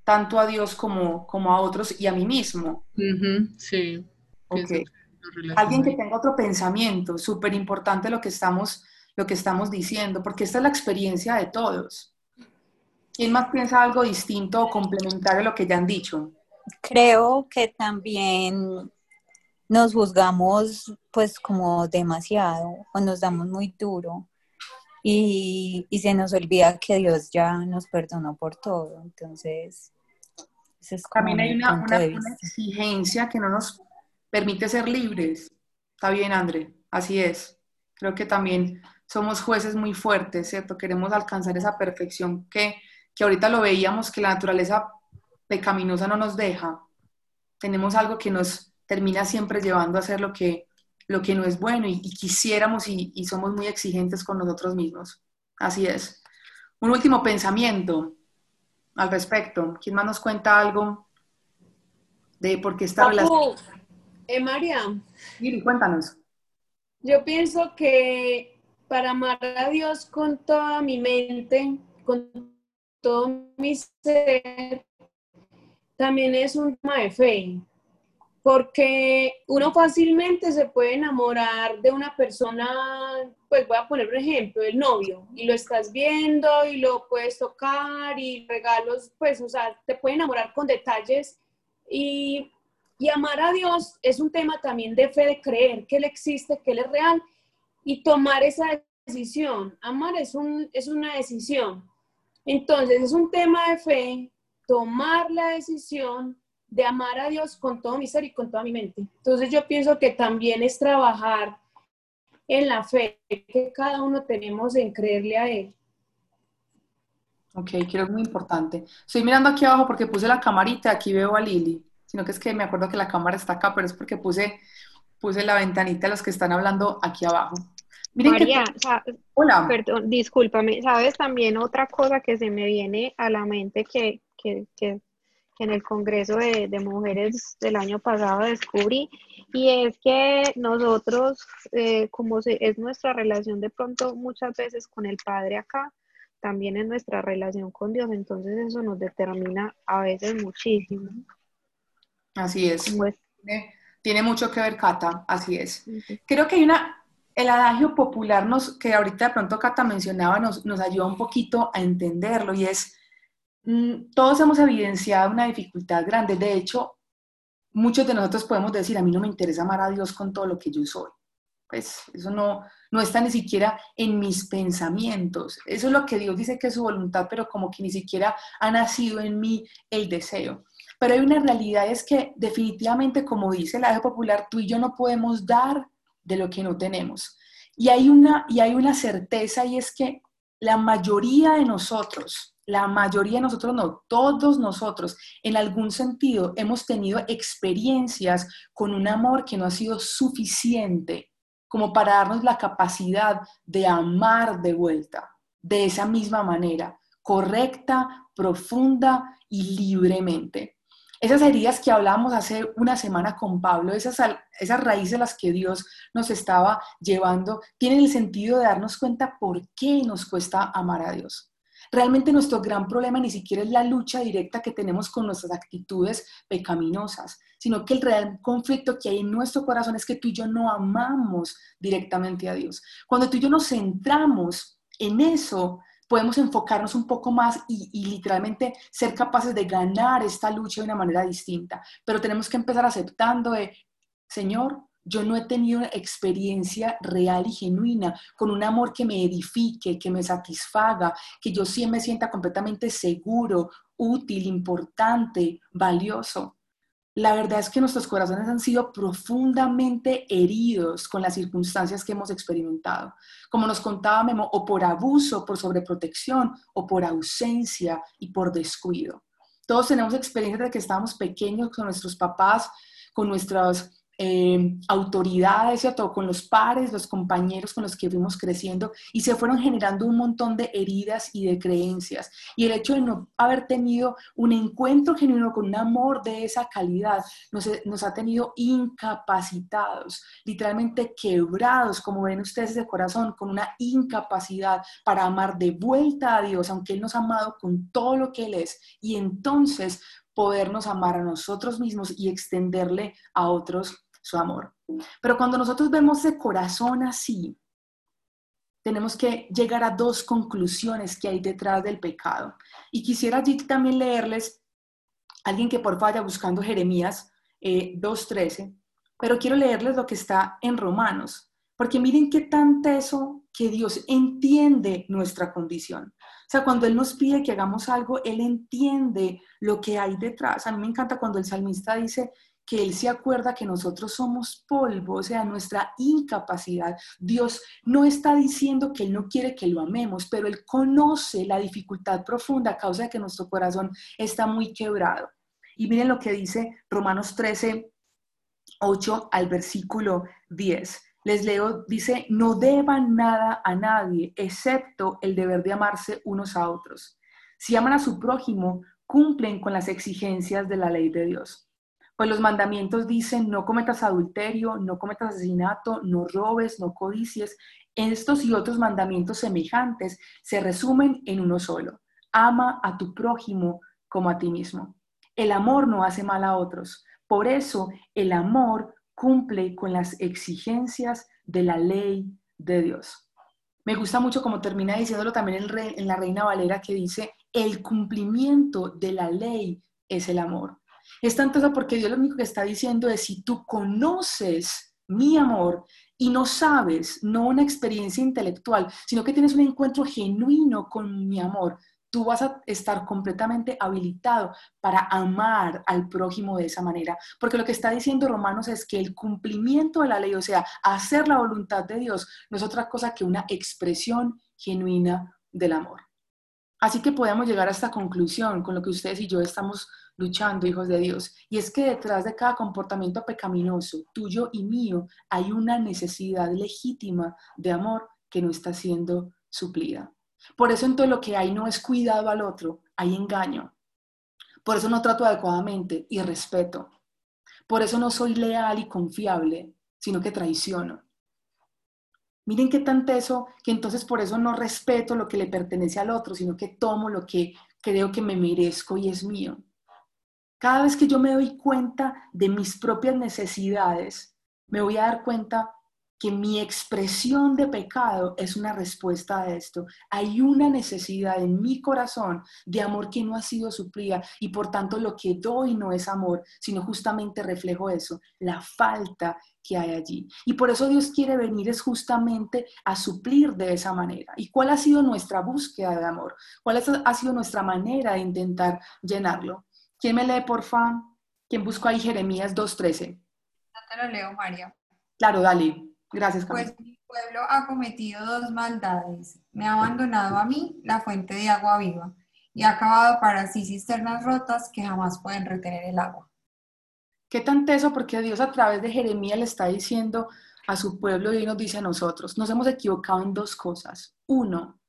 tanto a Dios como, como a otros y a mí mismo. Sí, pienso Alguien que tenga otro pensamiento, súper importante lo que estamos, lo que estamos diciendo, porque esta es la experiencia de todos. ¿Quién más piensa algo distinto o complementario a lo que ya han dicho? Creo que también nos juzgamos pues como demasiado o nos damos muy duro y, y se nos olvida que Dios ya nos perdonó por todo. Entonces, es como También hay una, exigencia que no nos permite ser libres. Está bien, André, así es. Creo que también somos jueces muy fuertes, ¿cierto? Queremos alcanzar esa perfección que, que ahorita lo veíamos, que la naturaleza pecaminosa no nos deja. Tenemos algo que nos termina siempre llevando a hacer lo que, lo que no es bueno y, y quisiéramos y, y somos muy exigentes con nosotros mismos. Así es. Un último pensamiento. al respecto? ¿Quién más nos cuenta algo de por qué esta relación? Eh, María, Miri, cuéntanos. yo pienso que para amar a Dios con toda mi mente, con todo mi ser, también es un tema de fe. Porque uno fácilmente se puede enamorar de una persona, pues voy a poner un ejemplo, el novio, y lo estás viendo y lo puedes tocar y regalos, pues, o sea, te puede enamorar con detalles y, y amar a Dios es un tema también de fe, de creer que Él existe, que Él es real y tomar esa decisión. Amar es, un, es una decisión. Entonces, es un tema de fe, tomar la decisión de amar a Dios con todo mi ser y con toda mi mente. Entonces, yo pienso que también es trabajar en la fe que cada uno tenemos en creerle a Él. Ok, creo que es muy importante. Estoy mirando aquí abajo porque puse la camarita, aquí veo a Lili, sino que es que me acuerdo que la cámara está acá, pero es porque puse, puse la ventanita a los que están hablando aquí abajo. Miren que- María, sa- Hola. perdón, discúlpame, sabes también otra cosa que se me viene a la mente que, que, que- que en el Congreso de, de Mujeres del año pasado descubrí, y es que nosotros, eh, como se- es nuestra relación de pronto muchas veces con el Padre acá, también es nuestra relación con Dios, entonces eso nos determina a veces muchísimo. Así es. Como es- Tiene, tiene mucho que ver, Cata, así es. Creo que hay una, el adagio popular nos, que ahorita de pronto Cata mencionaba nos, nos ayuda un poquito a entenderlo y es, mm, todos hemos evidenciado una dificultad grande. De hecho, muchos de nosotros podemos decir, a mí no me interesa amar a Dios con todo lo que yo soy. Pues eso no, no está ni siquiera en mis pensamientos. Eso es lo que Dios dice que es su voluntad, pero como que ni siquiera ha nacido en mí el deseo. Pero hay una realidad, es que definitivamente, como dice el adagio popular, tú y yo no podemos dar de lo que no tenemos. Y hay una, y hay una certeza y es que la mayoría de nosotros, la mayoría de nosotros no, todos nosotros, en algún sentido hemos tenido experiencias con un amor que no ha sido suficiente como para darnos la capacidad de amar de vuelta, de esa misma manera, correcta, profunda y libremente. Esas heridas que hablábamos hace una semana con Pablo, esas, esas raíces a las que Dios nos estaba llevando, tienen el sentido de darnos cuenta por qué nos cuesta amar a Dios. Realmente nuestro gran problema ni siquiera es la lucha directa que tenemos con nuestras actitudes pecaminosas, sino que el real conflicto que hay en nuestro corazón es que tú y yo no amamos directamente a Dios. Cuando tú y yo nos centramos en eso, podemos enfocarnos un poco más y, literalmente ser capaces de ganar esta lucha de una manera distinta. Pero tenemos que empezar aceptando Señor, yo no he tenido experiencia real y genuina con un amor que me edifique, que me satisfaga, que yo sí me sienta completamente seguro, útil, importante, valioso. La verdad es que nuestros corazones han sido profundamente heridos con las circunstancias que hemos experimentado. Como nos contaba Memo, o por abuso, por sobreprotección, o por ausencia y por descuido. Todos tenemos experiencias de que estábamos pequeños con nuestros papás, con nuestras eh, autoridades, ¿cierto? con los pares, los compañeros con los que fuimos creciendo y se fueron generando un montón de heridas y de creencias. Y el hecho de no haber tenido un encuentro genuino con un amor de esa calidad nos, nos ha tenido incapacitados, literalmente quebrados, como ven ustedes de corazón, con una incapacidad para amar de vuelta a Dios, aunque Él nos ha amado con todo lo que Él es. Y entonces podernos amar a nosotros mismos y extenderle a otros su amor. Pero cuando nosotros vemos de corazón así, tenemos que llegar a dos conclusiones que hay detrás del pecado. Y quisiera allí también leerles alguien que por vaya buscando Jeremías eh, 2.13, pero quiero leerles lo que está en Romanos, porque miren qué tan teso que Dios entiende nuestra condición. O sea, cuando Él nos pide que hagamos algo, Él entiende lo que hay detrás. A mí me encanta cuando el salmista dice que Él se acuerda que nosotros somos polvo, o sea, nuestra incapacidad. Dios no está diciendo que Él no quiere que lo amemos, pero Él conoce la dificultad profunda a causa de que nuestro corazón está muy quebrado. Y miren lo que dice Romanos 13, 8 al versículo 10. Les leo, dice, no deban nada a nadie, excepto el deber de amarse unos a otros. Si aman a su prójimo, cumplen con las exigencias de la ley de Dios. Pues los mandamientos dicen, no cometas adulterio, no cometas asesinato, no robes, no codicies. Estos y otros mandamientos semejantes se resumen en uno solo. Ama a tu prójimo como a ti mismo. El amor no hace mal a otros. Por eso el amor cumple con las exigencias de la ley de Dios. Me gusta mucho como termina diciéndolo también en, la Reina Valera que dice, el cumplimiento de la ley es el amor. Es tanto eso porque Dios lo único que está diciendo es, si tú conoces mi amor y no sabes, no una experiencia intelectual, sino que tienes un encuentro genuino con mi amor, tú vas a estar completamente habilitado para amar al prójimo de esa manera. Porque lo que está diciendo Romanos es que el cumplimiento de la ley, o sea, hacer la voluntad de Dios, no es otra cosa que una expresión genuina del amor. Así que podemos llegar a esta conclusión con lo que ustedes y yo estamos luchando, hijos de Dios. Y es que detrás de cada comportamiento pecaminoso, tuyo y mío, hay una necesidad legítima de amor que no está siendo suplida. Por eso en todo lo que hay no es cuidado al otro, hay engaño. Por eso no trato adecuadamente y respeto. Por eso no soy leal y confiable, sino que traiciono. Miren qué tan teso que entonces por eso no respeto lo que le pertenece al otro, sino que tomo lo que creo que me merezco y es mío. Cada vez que yo me doy cuenta de mis propias necesidades, me voy a dar cuenta que mi expresión de pecado es una respuesta a esto. Hay una necesidad en mi corazón de amor que no ha sido suplida y por tanto lo que doy no es amor, sino justamente reflejo eso, la falta que hay allí. Y por eso Dios quiere venir es justamente a suplir de esa manera. ¿Y cuál ha sido nuestra búsqueda de amor? ¿Cuál ha sido nuestra manera de intentar llenarlo? ¿Quién me lee, por favor? ¿Quién buscó ahí Jeremías 2.13? No te lo leo, María. Claro, dale. Gracias, Pues mi pueblo ha cometido dos maldades. Me ha abandonado a mí, la fuente de agua viva, y ha acabado para sí cisternas rotas que jamás pueden retener el agua. Qué tan teso, porque Dios a través de Jeremías le está diciendo a su pueblo y nos dice a nosotros, nos hemos equivocado en dos cosas. Uno,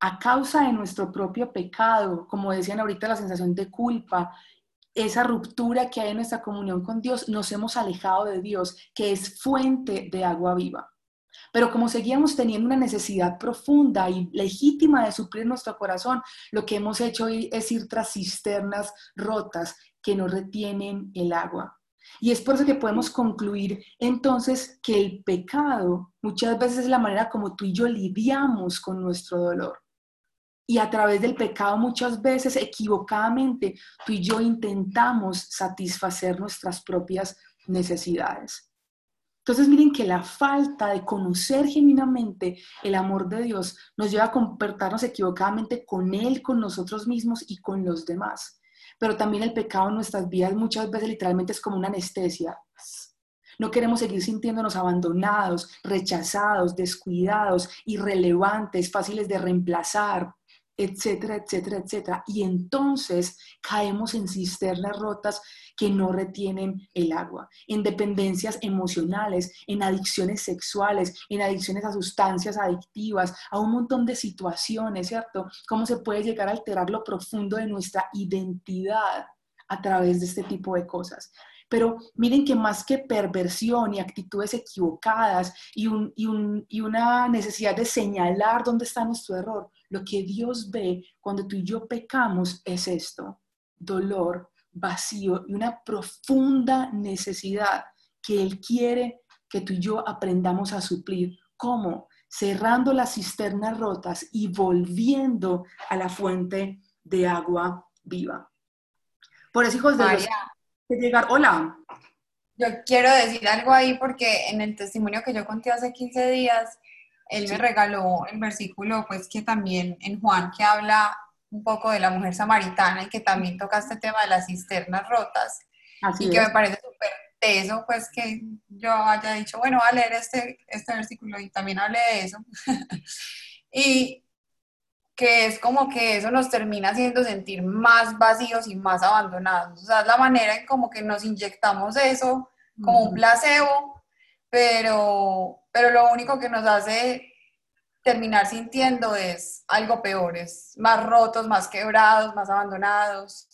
a causa de nuestro propio pecado, como decían ahorita, la sensación de culpa esa ruptura que hay en nuestra comunión con Dios, nos hemos alejado de Dios, que es fuente de agua viva. Pero como seguíamos teniendo una necesidad profunda y legítima de suplir nuestro corazón, lo que hemos hecho es ir tras cisternas rotas que no retienen el agua. Y es por eso que podemos concluir entonces que el pecado muchas veces es la manera como tú y yo lidiamos con nuestro dolor. Y a través del pecado muchas veces equivocadamente tú y yo intentamos satisfacer nuestras propias necesidades. Entonces miren que la falta de conocer genuinamente el amor de Dios nos lleva a comportarnos equivocadamente con Él, con nosotros mismos y con los demás. Pero también el pecado en nuestras vidas muchas veces literalmente es como una anestesia. No queremos seguir sintiéndonos abandonados, rechazados, descuidados, irrelevantes, fáciles de reemplazar, etcétera, etcétera, etcétera. Y entonces caemos en cisternas rotas que no retienen el agua, en dependencias emocionales, en adicciones sexuales, en adicciones a sustancias adictivas, a un montón de situaciones, ¿cierto? ¿Cómo se puede llegar a alterar lo profundo de nuestra identidad a través de este tipo de cosas? Pero miren que más que perversión y actitudes equivocadas y, y, una necesidad de señalar dónde está nuestro error, lo que Dios ve cuando tú y yo pecamos es esto, dolor, vacío y una profunda necesidad que Él quiere que tú y yo aprendamos a suplir. ¿Cómo? Cerrando las cisternas rotas y volviendo a la fuente de agua viva. Por eso, hijos de Dios, llegar. Hola. Yo quiero decir algo ahí porque en el testimonio que yo conté hace 15 días, él me regaló el versículo, pues que también en Juan, que habla un poco de la mujer samaritana y que también toca este tema de las cisternas rotas. y que me parece súper teso, pues que yo haya dicho, bueno, voy a leer este, este versículo y también hable de eso. y que es como que eso nos termina haciendo sentir más vacíos y más abandonados. O sea, es la manera en como que nos inyectamos eso como un placebo, pero, pero lo único que nos hace terminar sintiendo es algo peor, es más rotos, más quebrados, más abandonados.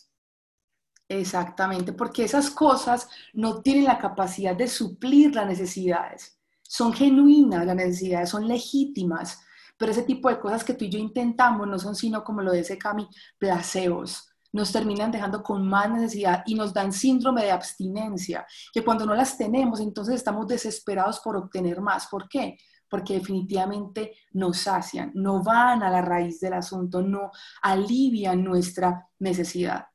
Exactamente, porque esas cosas no tienen la capacidad de suplir las necesidades. Son genuinas las necesidades, son legítimas, pero ese tipo de cosas que tú y yo intentamos no son sino, como lo dice Cami, placebos. Nos terminan dejando con más necesidad y nos dan síndrome de abstinencia, que cuando no las tenemos, entonces estamos desesperados por obtener más. ¿Por qué? Porque definitivamente nos sacian, no van a la raíz del asunto, no alivian nuestra necesidad.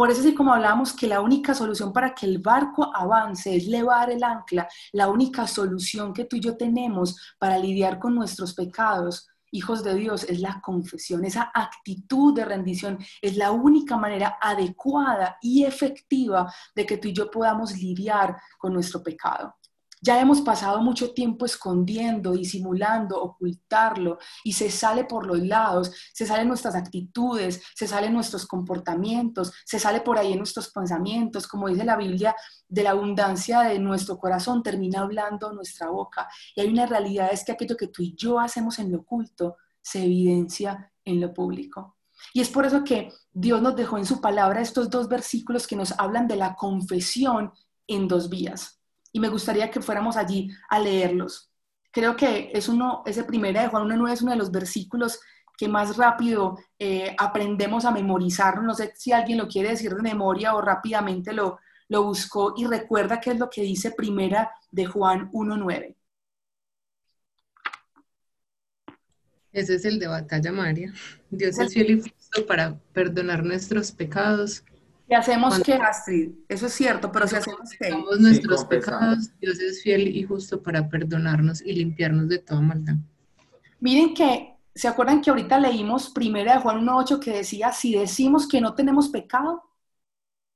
Por eso, así como hablábamos que la única solución para que el barco avance es levar el ancla, la única solución que tú y yo tenemos para lidiar con nuestros pecados, hijos de Dios, es la confesión. Esa actitud de rendición es la única manera adecuada y efectiva de que tú y yo podamos lidiar con nuestro pecado. Ya hemos pasado mucho tiempo escondiendo, disimulando, ocultarlo y se sale por los lados, se salen nuestras actitudes, se salen nuestros comportamientos, se sale por ahí en nuestros pensamientos, como dice la Biblia, de la abundancia de nuestro corazón termina hablando nuestra boca. Y hay una realidad es que aquello que tú y yo hacemos en lo oculto se evidencia en lo público. Y es por eso que Dios nos dejó en su palabra estos dos versículos que nos hablan de la confesión en dos vías y me gustaría que fuéramos allí a leerlos. Creo que es uno, ese primera de Juan 1.9 es uno de los versículos que más rápido eh, aprendemos a memorizar. No sé si alguien lo quiere decir de memoria o rápidamente lo, lo buscó y recuerda qué es lo que dice primera de Juan 1.9. Ese es el de batalla, María. Dios es fiel y justo para perdonar nuestros pecados si hacemos que, Astrid, eso es cierto, pero si hacemos que... nuestros pecados, Dios es fiel y justo para perdonarnos y limpiarnos de toda maldad. Miren que, ¿se acuerdan que ahorita leímos primera de Juan 1.8 que decía, si decimos que no tenemos pecado,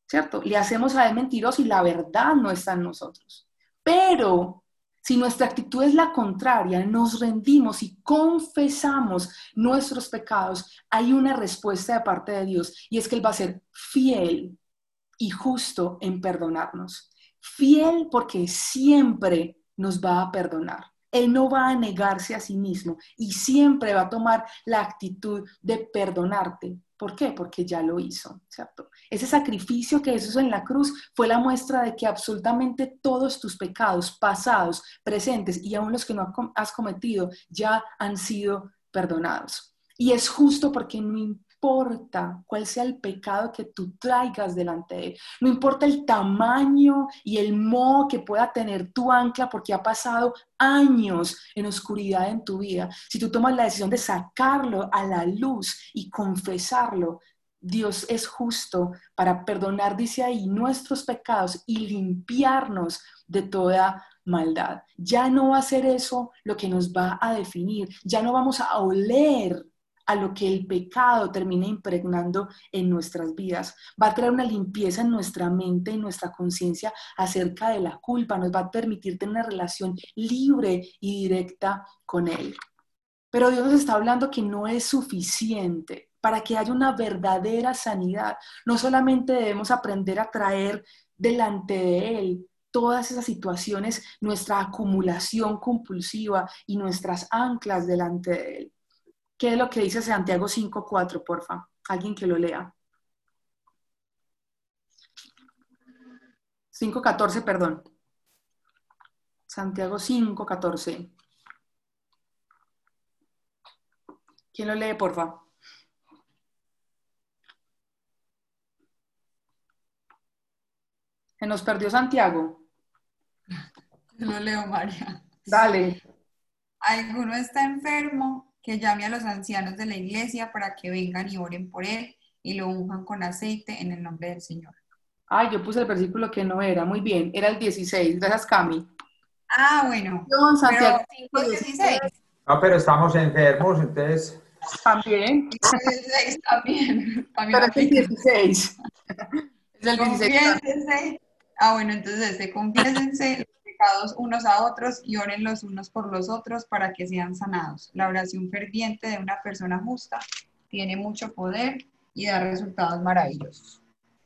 ¿cierto? Le hacemos a él mentiroso y la verdad no está en nosotros. Pero si nuestra actitud es la contraria, nos rendimos y confesamos nuestros pecados, hay una respuesta de parte de Dios y es que Él va a ser fiel y justo en perdonarnos. Fiel porque siempre nos va a perdonar. Él no va a negarse a sí mismo y siempre va a tomar la actitud de perdonarte ¿Por qué? Porque ya lo hizo, ¿cierto? Ese sacrificio que Jesús en la cruz fue la muestra de que absolutamente todos tus pecados pasados, presentes y aún los que no has cometido ya han sido perdonados. Y es justo porque no importa cuál sea el pecado que tú traigas delante de él, no importa el tamaño y el modo que pueda tener tu ancla porque ha pasado años en oscuridad en tu vida, si tú tomas la decisión de sacarlo a la luz y confesarlo, Dios es justo para perdonar, dice ahí, nuestros pecados y limpiarnos de toda maldad. Ya no va a ser eso lo que nos va a definir, ya no vamos a oler a lo que el pecado termina impregnando en nuestras vidas. Va a traer una limpieza en nuestra mente y nuestra conciencia acerca de la culpa. Nos va a permitir tener una relación libre y directa con Él. Pero Dios nos está hablando que no es suficiente para que haya una verdadera sanidad. No solamente debemos aprender a traer delante de Él todas esas situaciones, nuestra acumulación compulsiva y nuestras anclas delante de Él, ¿Qué es lo que dice Santiago 5.4, porfa? Alguien que lo lea. 5.14, perdón. Santiago 5.14. ¿Quién lo lee, porfa? Se nos perdió Santiago. Lo leo, María. Dale. ¿Alguno está enfermo? Que llame a los ancianos de la iglesia para que vengan y oren por él y lo unjan con aceite en el nombre del Señor. Ay, yo puse el versículo que no era, muy bien, era el 16, gracias Cami. Ah, bueno. Santiago, pero 16. No, pero estamos enfermos, entonces... También. 16 también. también pero es el 16. es el 16. Ah, bueno, entonces este, confiésense unos a otros y oren los unos por los otros para que sean sanados. La oración ferviente de una persona justa tiene mucho poder y da resultados maravillosos.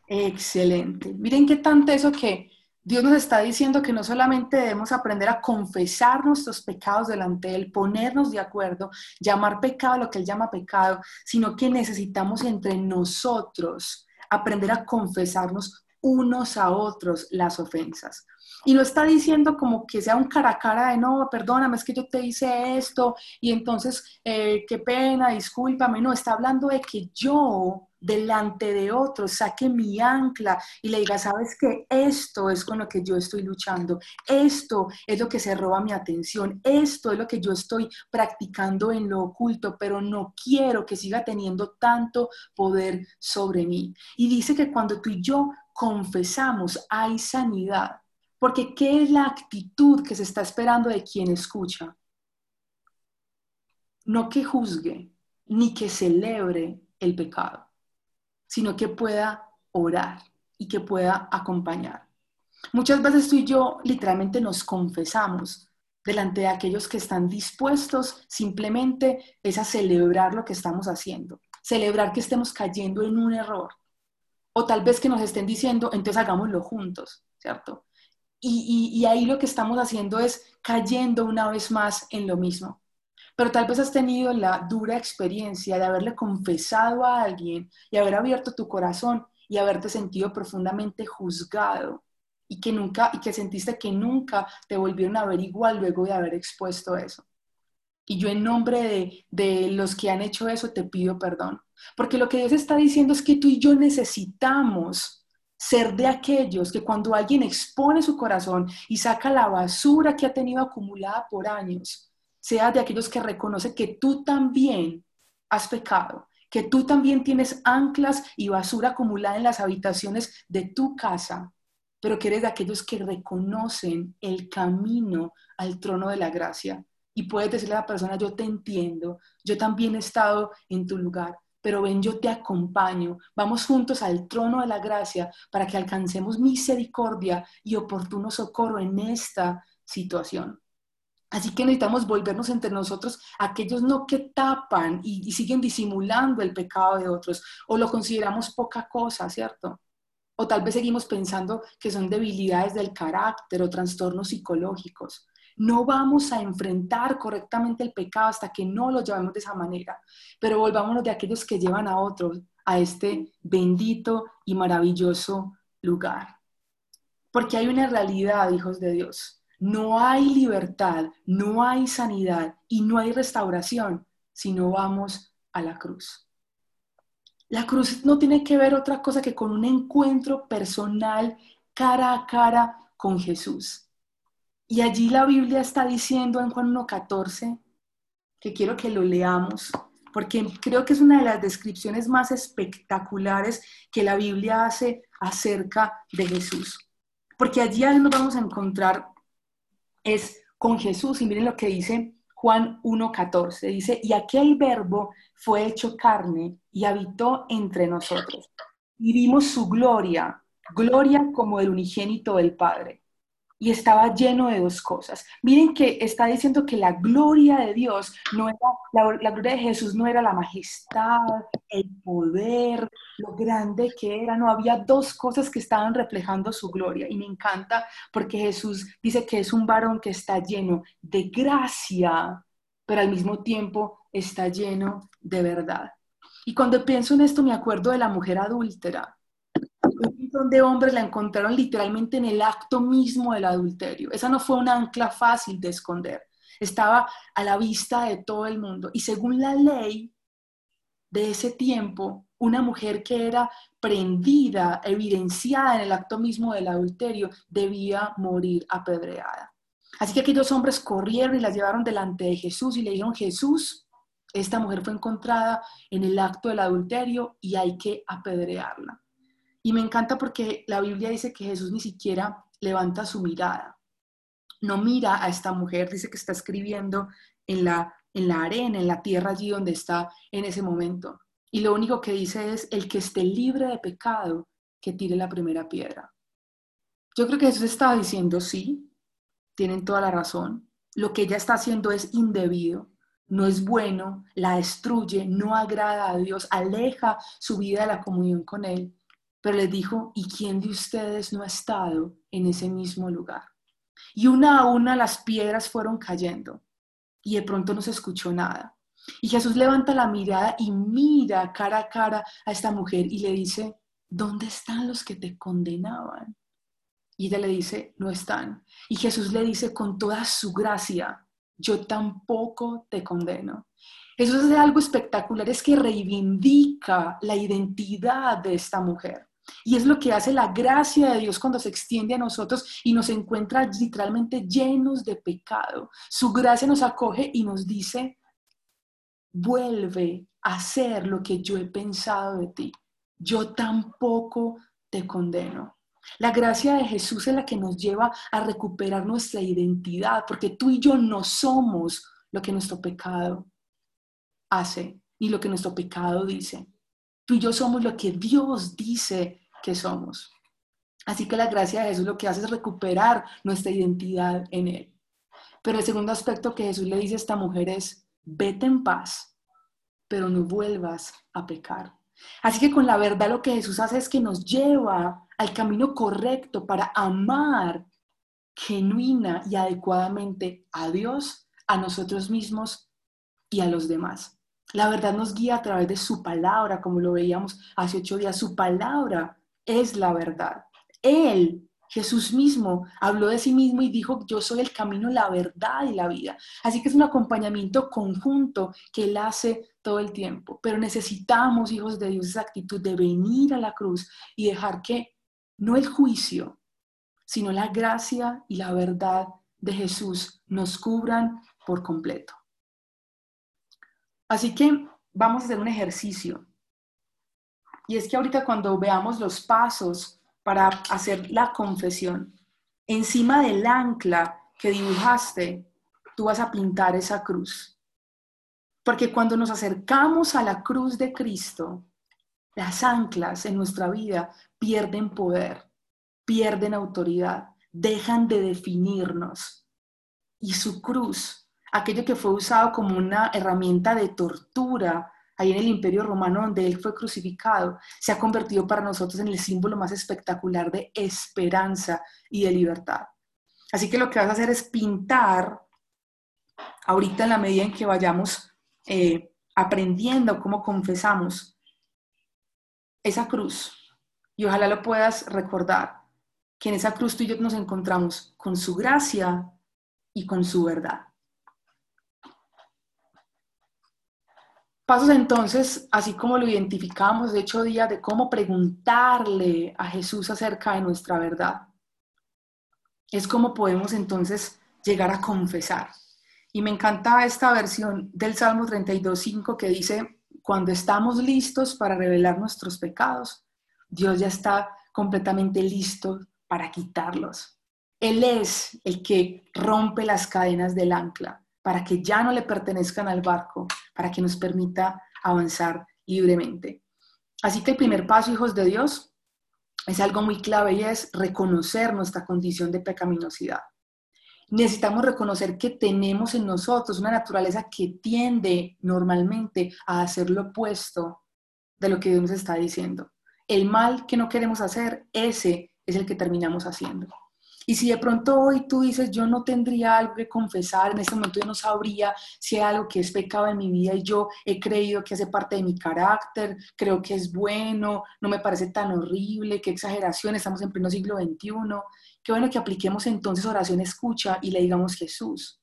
Excelente. Miren qué tanto eso que Dios nos está diciendo que no solamente debemos aprender a confesar nuestros pecados delante de Él, ponernos de acuerdo, llamar pecado lo que Él llama pecado, sino que necesitamos entre nosotros aprender a confesarnos unos a otros las ofensas. Y no está diciendo como que sea un cara a cara de no, perdóname, es que yo te hice esto y entonces eh, qué pena, discúlpame. No, está hablando de que yo delante de otros saque mi ancla y le diga, sabes que esto es con lo que yo estoy luchando, esto es lo que se roba mi atención, esto es lo que yo estoy practicando en lo oculto, pero no quiero que siga teniendo tanto poder sobre mí. Y dice que cuando tú y yo confesamos hay sanidad. Porque ¿qué es la actitud que se está esperando de quien escucha? No que juzgue, ni que celebre el pecado, sino que pueda orar y que pueda acompañar. Muchas veces tú y yo literalmente nos confesamos delante de aquellos que están dispuestos simplemente es a celebrar lo que estamos haciendo, celebrar que estemos cayendo en un error, o tal vez que nos estén diciendo, entonces hagámoslo juntos, ¿cierto? Y, ahí lo que estamos haciendo es cayendo una vez más en lo mismo. Pero tal vez has tenido la dura experiencia de haberle confesado a alguien y haber abierto tu corazón y haberte sentido profundamente juzgado y que nunca y que sentiste que nunca te volvieron a ver igual luego de haber expuesto eso. Y yo en nombre de, de los que han hecho eso te pido perdón, porque lo que Dios está diciendo es que tú y yo necesitamos ser de aquellos que cuando alguien expone su corazón y saca la basura que ha tenido acumulada por años, sea de aquellos que reconoce que tú también has pecado, que tú también tienes anclas y basura acumulada en las habitaciones de tu casa, pero que eres de aquellos que reconocen el camino al trono de la gracia. Y puedes decirle a la persona, yo te entiendo, yo también he estado en tu lugar, pero ven, yo te acompaño. Vamos juntos al trono de la gracia para que alcancemos misericordia y oportuno socorro en esta situación. Así que necesitamos volvernos entre nosotros aquellos no que tapan y, y, siguen disimulando el pecado de otros o lo consideramos poca cosa, ¿cierto? O tal vez seguimos pensando que son debilidades del carácter o trastornos psicológicos. No vamos a enfrentar correctamente el pecado hasta que no lo llevemos de esa manera, pero volvámonos de aquellos que llevan a otros a este bendito y maravilloso lugar. Porque hay una realidad, hijos de Dios. No hay libertad, no hay sanidad y no hay restauración si no vamos a la cruz. La cruz no tiene que ver otra cosa que con un encuentro personal cara a cara con Jesús. Y allí la Biblia está diciendo en Juan 1.14, que quiero que lo leamos, porque creo que es una de las descripciones más espectaculares que la Biblia hace acerca de Jesús. Porque allí nos vamos a encontrar es con Jesús, y miren lo que dice Juan 1.14, dice, y aquel verbo fue hecho carne y habitó entre nosotros. Y vimos su gloria, gloria como el unigénito del Padre y estaba lleno de dos cosas. Miren que está diciendo que la gloria de Dios no era, la, gloria de Jesús no era la majestad, el poder, lo grande que era, no, había dos cosas que estaban reflejando su gloria y me encanta porque Jesús dice que es un varón que está lleno de gracia, pero al mismo tiempo está lleno de verdad. Y cuando pienso en esto me acuerdo de la mujer adúltera montón de hombres la encontraron literalmente en el acto mismo del adulterio. Esa no fue una ancla fácil de esconder. Estaba a la vista de todo el mundo. Y según la ley de ese tiempo, una mujer que era prendida, evidenciada en el acto mismo del adulterio, debía morir apedreada. Así que aquellos hombres corrieron y la llevaron delante de Jesús y le dijeron, Jesús, esta mujer fue encontrada en el acto del adulterio y hay que apedrearla. Y me encanta porque la Biblia dice que Jesús ni siquiera levanta su mirada. No mira a esta mujer, dice que está escribiendo en la, en la arena, en la tierra allí donde está en ese momento. Y lo único que dice es, el que esté libre de pecado, que tire la primera piedra. Yo creo que Jesús estaba diciendo, sí, tienen toda la razón. Lo que ella está haciendo es indebido, no es bueno, la destruye, no agrada a Dios, aleja su vida de la comunión con Él. Pero les dijo, ¿y quién de ustedes no ha estado en ese mismo lugar. Y una a una las piedras fueron cayendo y de pronto no se escuchó nada. Y Jesús levanta la mirada y mira cara a cara a esta mujer y le dice, ¿dónde están los que te condenaban? Y ella le dice, no están. Y Jesús le dice con toda su gracia, yo tampoco te condeno. Eso es algo espectacular, es que reivindica la identidad de esta mujer. Y es lo que hace la gracia de Dios cuando se extiende a nosotros y nos encuentra literalmente llenos de pecado. Su gracia nos acoge y nos dice, vuelve a hacer lo que yo he pensado de ti. Yo tampoco te condeno. La gracia de Jesús es la que nos lleva a recuperar nuestra identidad, porque tú y yo no somos lo que nuestro pecado hace, ni lo que nuestro pecado dice. Tú y yo somos lo que Dios dice que somos. Así que la gracia de Jesús lo que hace es recuperar nuestra identidad en Él. Pero el segundo aspecto que Jesús le dice a esta mujer es, vete en paz, pero no vuelvas a pecar. Así que con la verdad lo que Jesús hace es que nos lleva al camino correcto para amar genuina y adecuadamente a Dios, a nosotros mismos y a los demás. La verdad nos guía a través de su palabra, como lo veíamos hace ocho días. Su palabra es la verdad. Él, Jesús mismo, habló de sí mismo y dijo, yo soy el camino, la verdad y la vida. Así que es un acompañamiento conjunto que Él hace todo el tiempo. Pero necesitamos, hijos de Dios, esa actitud de venir a la cruz y dejar que no el juicio, sino la gracia y la verdad de Jesús nos cubran por completo. Así que vamos a hacer un ejercicio. Y es que ahorita cuando veamos los pasos para hacer la confesión, encima del ancla que dibujaste, tú vas a pintar esa cruz. Porque cuando nos acercamos a la cruz de Cristo, las anclas en nuestra vida pierden poder, pierden autoridad, dejan de definirnos. Y su cruz, aquello que fue usado como una herramienta de tortura ahí en el imperio romano donde él fue crucificado, se ha convertido para nosotros en el símbolo más espectacular de esperanza y de libertad. Así que lo que vas a hacer es pintar, ahorita en la medida en que vayamos eh, aprendiendo cómo confesamos, esa cruz y ojalá lo puedas recordar, que en esa cruz tú y yo nos encontramos con su gracia y con su verdad. Pasos entonces, así como lo identificamos de hecho día, de cómo preguntarle a Jesús acerca de nuestra verdad. Es como podemos entonces llegar a confesar. Y me encanta esta versión del Salmo 32.5 que dice, cuando estamos listos para revelar nuestros pecados, Dios ya está completamente listo para quitarlos. Él es el que rompe las cadenas del ancla para que ya no le pertenezcan al barco, para que nos permita avanzar libremente. Así que el primer paso, hijos de Dios, es algo muy clave y es reconocer nuestra condición de pecaminosidad. Necesitamos reconocer que tenemos en nosotros una naturaleza que tiende normalmente a hacer lo opuesto de lo que Dios nos está diciendo el mal que no queremos hacer, ese es el que terminamos haciendo. Y si de pronto hoy tú dices, yo no tendría algo que confesar, en este momento yo no sabría si hay algo que es pecado en mi vida y yo he creído que hace parte de mi carácter, creo que es bueno, no me parece tan horrible, qué exageración, estamos en pleno siglo XXI. Qué bueno que apliquemos entonces oración escucha y le digamos, Jesús,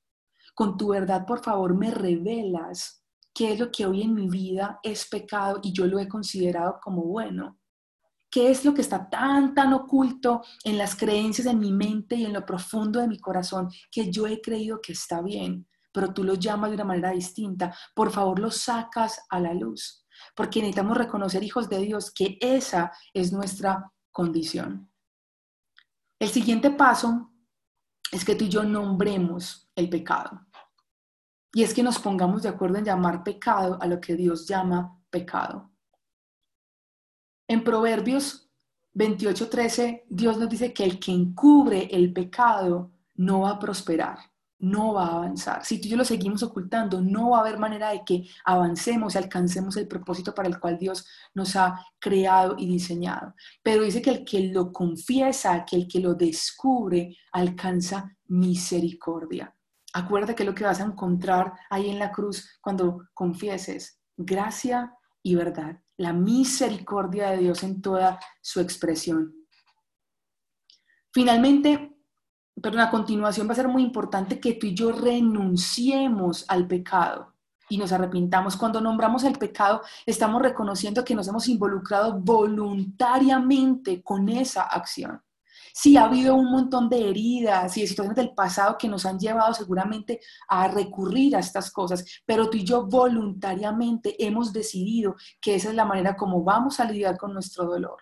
con tu verdad, por favor, me revelas qué es lo que hoy en mi vida es pecado y yo lo he considerado como bueno qué es lo que está tan, tan oculto en las creencias en mi mente y en lo profundo de mi corazón que yo he creído que está bien, pero tú lo llamas de una manera distinta. Por favor, lo sacas a la luz, porque necesitamos reconocer, hijos de Dios, que esa es nuestra condición. El siguiente paso es que tú y yo nombremos el pecado. Y es que nos pongamos de acuerdo en llamar pecado a lo que Dios llama pecado. En Proverbios 28:13, Dios nos dice que el que encubre el pecado no va a prosperar, no va a avanzar. Si tú y yo lo seguimos ocultando, no va a haber manera de que avancemos y alcancemos el propósito para el cual Dios nos ha creado y diseñado. Pero dice que el que lo confiesa, que el que lo descubre, alcanza misericordia. Acuérdate que lo que vas a encontrar ahí en la cruz cuando confieses, gracia y verdad, la misericordia de Dios en toda su expresión. Finalmente, pero a continuación va a ser muy importante que tú y yo renunciemos al pecado y nos arrepintamos. Cuando nombramos el pecado, estamos reconociendo que nos hemos involucrado voluntariamente con esa acción. Sí, ha habido un montón de heridas y de situaciones del pasado que nos han llevado seguramente a recurrir a estas cosas, pero tú y yo voluntariamente hemos decidido que esa es la manera como vamos a lidiar con nuestro dolor.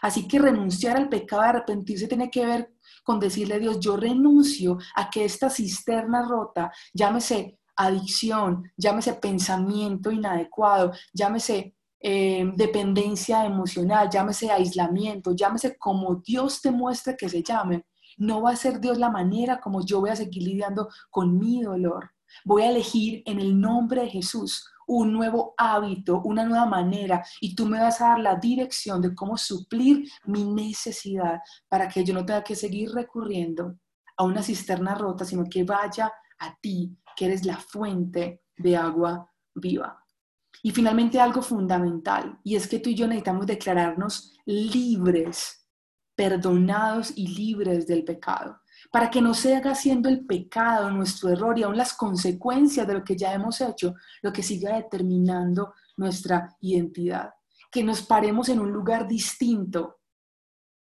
Así que renunciar al pecado de arrepentirse tiene que ver con decirle a Dios, yo renuncio a que esta cisterna rota, llámese adicción, llámese pensamiento inadecuado, llámese eh, dependencia emocional, llámese aislamiento, llámese como Dios te muestre que se llame, no va a ser Dios la manera como yo voy a seguir lidiando con mi dolor. Voy a elegir en el nombre de Jesús un nuevo hábito, una nueva manera, y tú me vas a dar la dirección de cómo suplir mi necesidad para que yo no tenga que seguir recurriendo a una cisterna rota, sino que vaya a ti, que eres la fuente de agua viva. Y finalmente algo fundamental, y es que tú y yo necesitamos declararnos libres, perdonados y libres del pecado para que no siga siendo el pecado, nuestro error y aún las consecuencias de lo que ya hemos hecho, lo que siga determinando nuestra identidad. Que nos paremos en un lugar distinto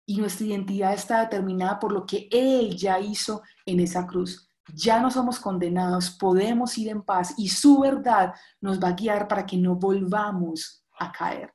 y nuestra identidad está determinada por lo que Él ya hizo en esa cruz. Ya no somos condenados, podemos ir en paz y su verdad nos va a guiar para que no volvamos a caer.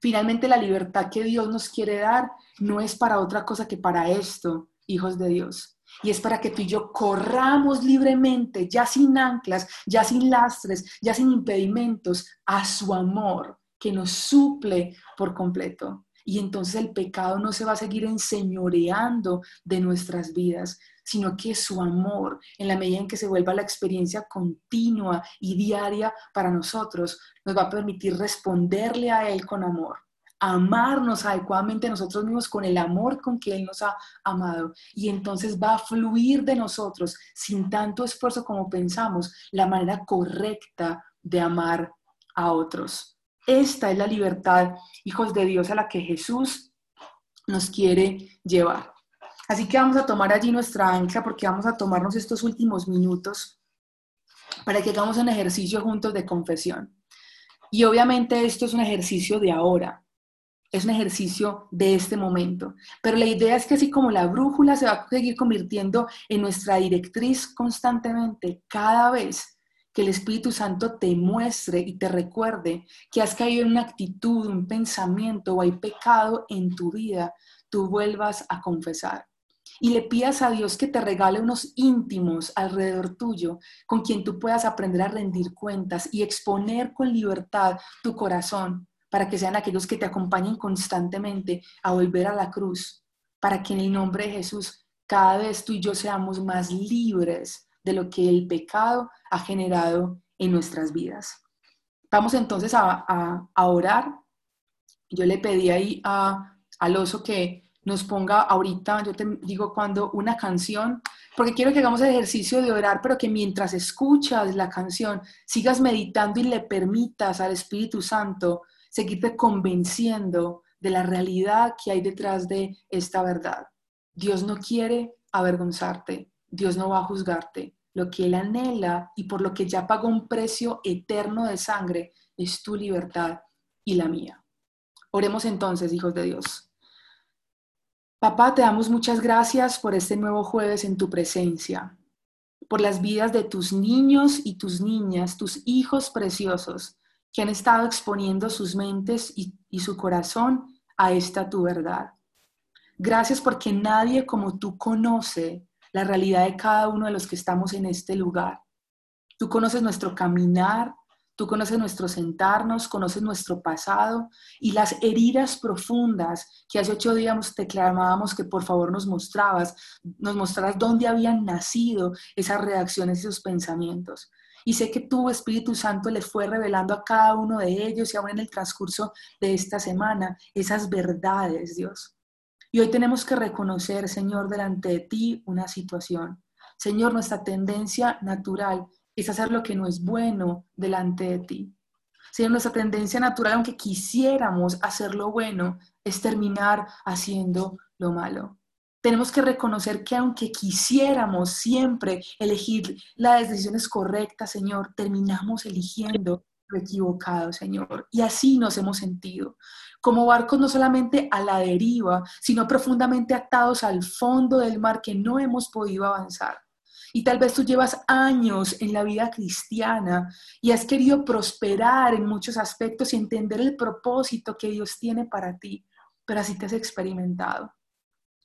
Finalmente, la libertad que Dios nos quiere dar no es para otra cosa que para esto, hijos de Dios. Y es para que tú y yo corramos libremente, ya sin anclas, ya sin lastres, ya sin impedimentos, a su amor que nos suple por completo. Y entonces el pecado no se va a seguir enseñoreando de nuestras vidas, sino que su amor, en la medida en que se vuelva la experiencia continua y diaria para nosotros, nos va a permitir responderle a Él con amor amarnos adecuadamente nosotros mismos con el amor con que Él nos ha amado. Y entonces va a fluir de nosotros, sin tanto esfuerzo como pensamos, la manera correcta de amar a otros. Esta es la libertad, hijos de Dios, a la que Jesús nos quiere llevar. Así que vamos a tomar allí nuestra ancla porque vamos a tomarnos estos últimos minutos para que hagamos un ejercicio juntos de confesión. Y obviamente esto es un ejercicio de ahora, es un ejercicio de este momento. Pero la idea es que así como la brújula se va a seguir convirtiendo en nuestra directriz constantemente, cada vez que el Espíritu Santo te muestre y te recuerde que has caído en una actitud, un pensamiento o hay pecado en tu vida, tú vuelvas a confesar. Y le pidas a Dios que te regale unos íntimos alrededor tuyo con quien tú puedas aprender a rendir cuentas y exponer con libertad tu corazón para que sean aquellos que te acompañen constantemente a volver a la cruz, para que en el nombre de Jesús cada vez tú y yo seamos más libres de lo que el pecado ha generado en nuestras vidas. Vamos entonces a, orar. Yo le pedí ahí a, al oso que nos ponga ahorita, yo te digo cuando, una canción, porque quiero que hagamos el ejercicio de orar, pero que mientras escuchas la canción sigas meditando y le permitas al Espíritu Santo seguirte convenciendo de la realidad que hay detrás de esta verdad. Dios no quiere avergonzarte, Dios no va a juzgarte. Lo que Él anhela y por lo que ya pagó un precio eterno de sangre es tu libertad y la mía. Oremos entonces, hijos de Dios. Papá, te damos muchas gracias por este nuevo jueves en tu presencia, por las vidas de tus niños y tus niñas, tus hijos preciosos que han estado exponiendo sus mentes y, su corazón a esta tu verdad. Gracias porque nadie como tú conoce la realidad de cada uno de los que estamos en este lugar. Tú conoces nuestro caminar, Tú conoces nuestro sentarnos, conoces nuestro pasado y las heridas profundas que hace ocho días te clamábamos que por favor nos mostrabas, nos mostraras dónde habían nacido esas reacciones y esos pensamientos. Y sé que tu Espíritu Santo le fue revelando a cada uno de ellos y ahora en el transcurso de esta semana esas verdades, Dios. Y hoy tenemos que reconocer, Señor, delante de ti una situación. Señor, nuestra tendencia natural es hacer lo que no es bueno delante de ti. Señor, nuestra tendencia natural, aunque quisiéramos hacer lo bueno, es terminar haciendo lo malo. Tenemos que reconocer que aunque quisiéramos siempre elegir las decisiones correctas, Señor, terminamos eligiendo equivocado, Señor. Y así nos hemos sentido, como barcos no solamente a la deriva, sino profundamente atados al fondo del mar que no hemos podido avanzar. Y tal vez tú llevas años en la vida cristiana y has querido prosperar en muchos aspectos y entender el propósito que Dios tiene para ti, pero así te has experimentado.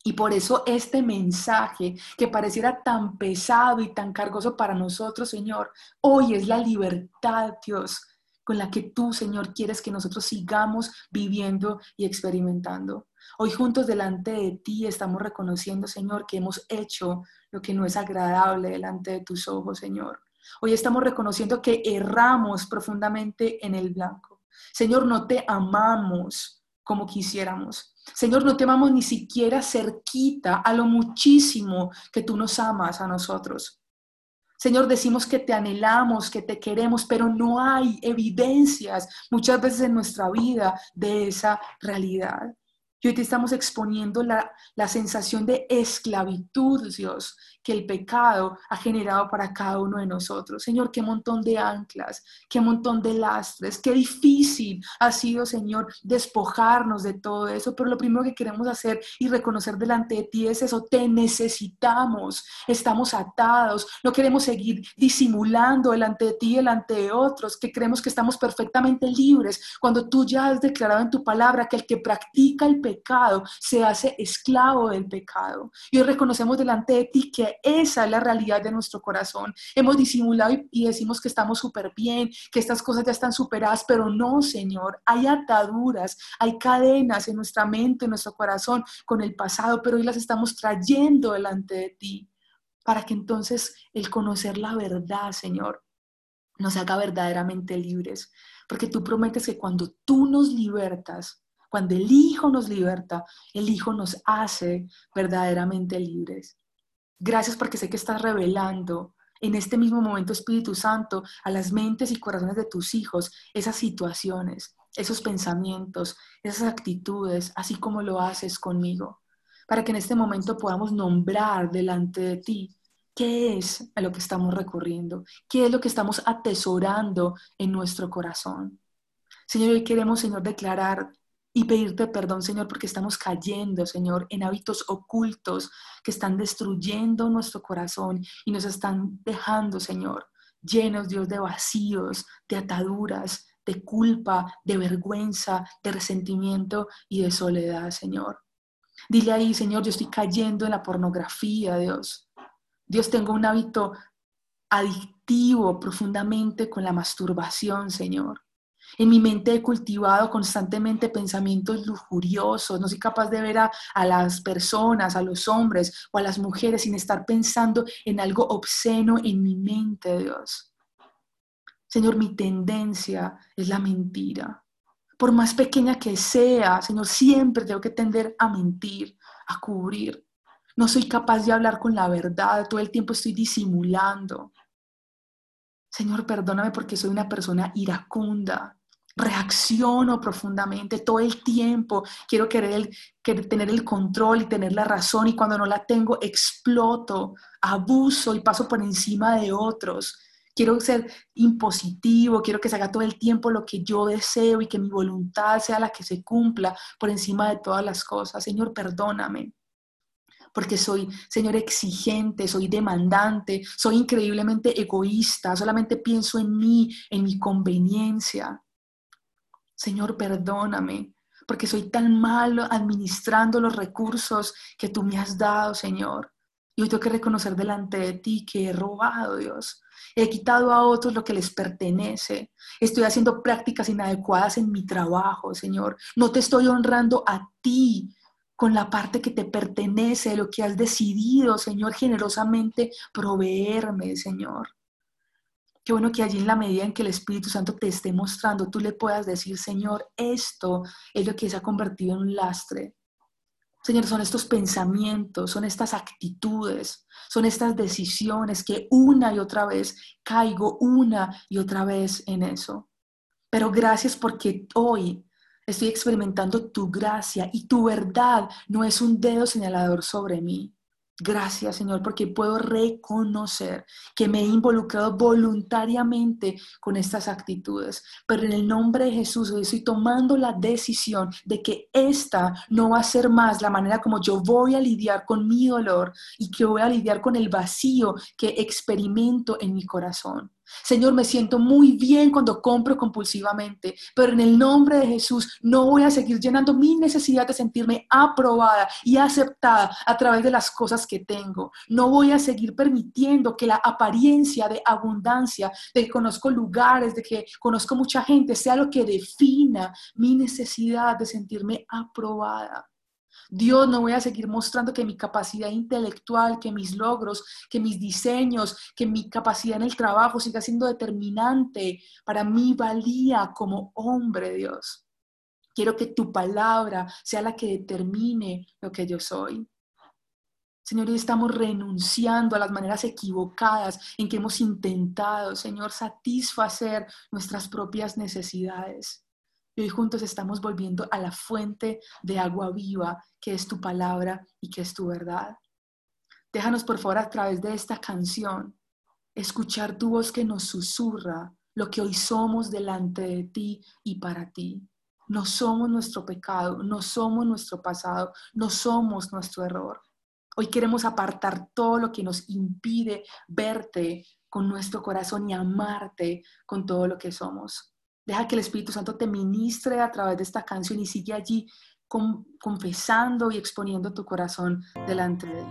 Y por eso este mensaje que pareciera tan pesado y tan cargoso para nosotros, Señor, hoy es la libertad, Dios, con la que tú, Señor, quieres que nosotros sigamos viviendo y experimentando. Hoy juntos delante de ti estamos reconociendo, Señor, que hemos hecho lo que no es agradable delante de tus ojos, Señor. Hoy estamos reconociendo que erramos profundamente en el blanco. Señor, no te amamos como quisiéramos. Señor, no te amamos ni siquiera cerquita a lo muchísimo que tú nos amas a nosotros. Señor, decimos que te anhelamos, que te queremos, pero no hay evidencias muchas veces en nuestra vida de esa realidad. Y hoy te estamos exponiendo la, la, sensación de esclavitud, Dios, que el pecado ha generado para cada uno de nosotros. Señor, qué montón de anclas, qué montón de lastres, qué difícil ha sido, Señor, despojarnos de todo eso. Pero lo primero que queremos hacer y reconocer delante de ti es eso, te necesitamos, estamos atados, no queremos seguir disimulando delante de ti, delante de otros, que creemos que estamos perfectamente libres, cuando tú ya has declarado en tu palabra que el que practica el pecado se hace esclavo del pecado. Y hoy reconocemos delante de ti que esa es la realidad de nuestro corazón. Hemos disimulado y, decimos que estamos súper bien, que estas cosas ya están superadas, pero no, Señor. Hay ataduras, hay cadenas en nuestra mente, en nuestro corazón con el pasado, pero hoy las estamos trayendo delante de ti para que entonces el conocer la verdad, Señor, nos haga verdaderamente libres. Porque tú prometes que cuando tú nos libertas, cuando el Hijo nos liberta, el Hijo nos hace verdaderamente libres. Gracias porque sé que estás revelando en este mismo momento, Espíritu Santo, a las mentes y corazones de tus hijos esas situaciones, esos pensamientos, esas actitudes, así como lo haces conmigo, para que en este momento podamos nombrar delante de ti qué es a lo que estamos recurriendo, qué es lo que estamos atesorando en nuestro corazón. Señor, hoy queremos, Señor, declarar y pedirte perdón, Señor, porque estamos cayendo, Señor, en hábitos ocultos que están destruyendo nuestro corazón y nos están dejando, Señor, llenos, Dios, de vacíos, de ataduras, de culpa, de vergüenza, de resentimiento y de soledad, Señor. Dile ahí, Señor, yo estoy cayendo en la pornografía, Dios. Dios, tengo un hábito adictivo profundamente con la masturbación, Señor. En mi mente he cultivado constantemente pensamientos lujuriosos, no soy capaz de ver a, las personas, a los hombres o a las mujeres sin estar pensando en algo obsceno en mi mente, Dios. Señor, mi tendencia es la mentira. Por más pequeña que sea, Señor, siempre tengo que tender a mentir, a cubrir. No soy capaz de hablar con la verdad, todo el tiempo estoy disimulando. Señor, perdóname porque soy una persona iracunda, reacciono profundamente todo el tiempo, quiero querer, tener el control y tener la razón y cuando no la tengo exploto, abuso y paso por encima de otros. Quiero ser impositivo, quiero que se haga todo el tiempo lo que yo deseo y que mi voluntad sea la que se cumpla por encima de todas las cosas. Señor, perdóname porque soy, Señor, exigente, soy demandante, soy increíblemente egoísta, solamente pienso en mí, en mi conveniencia. Señor, perdóname, porque soy tan malo administrando los recursos que tú me has dado, Señor. Y hoy tengo que reconocer delante de ti que he robado, Dios. He quitado a otros lo que les pertenece. Estoy haciendo prácticas inadecuadas en mi trabajo, Señor. No te estoy honrando a ti con la parte que te pertenece, lo que has decidido, Señor, generosamente proveerme, Señor. Qué bueno que allí en la medida en que el Espíritu Santo te esté mostrando, tú le puedas decir, Señor, esto es lo que se ha convertido en un lastre. Señor, son estos pensamientos, son estas actitudes, son estas decisiones que una y otra vez caigo una y otra vez en eso. Pero gracias porque hoy estoy experimentando tu gracia y tu verdad no es un dedo señalador sobre mí. Gracias, Señor, porque puedo reconocer que me he involucrado voluntariamente con estas actitudes. Pero en el nombre de Jesús, estoy tomando la decisión de que esta no va a ser más la manera como yo voy a lidiar con mi dolor y que voy a lidiar con el vacío que experimento en mi corazón. Señor, me siento muy bien cuando compro compulsivamente, pero en el nombre de Jesús no voy a seguir llenando mi necesidad de sentirme aprobada y aceptada a través de las cosas que tengo. No voy a seguir permitiendo que la apariencia de abundancia, de que conozco lugares, de que conozco mucha gente, sea lo que defina mi necesidad de sentirme aprobada. Dios, no voy a seguir mostrando que mi capacidad intelectual, que mis logros, que mis diseños, que mi capacidad en el trabajo siga siendo determinante para mi valía como hombre, Dios. Quiero que tu palabra sea la que determine lo que yo soy. Señor, hoy estamos renunciando a las maneras equivocadas en que hemos intentado, Señor, satisfacer nuestras propias necesidades. Y hoy juntos estamos volviendo a la fuente de agua viva, que es tu palabra y que es tu verdad. Déjanos, por favor, a través de esta canción, escuchar tu voz que nos susurra lo que hoy somos delante de ti y para ti. No somos nuestro pecado, no somos nuestro pasado, no somos nuestro error. Hoy queremos apartar todo lo que nos impide verte con nuestro corazón y amarte con todo lo que somos. Deja que el Espíritu Santo te ministre a través de esta canción y sigue allí confesando y exponiendo tu corazón delante de Él.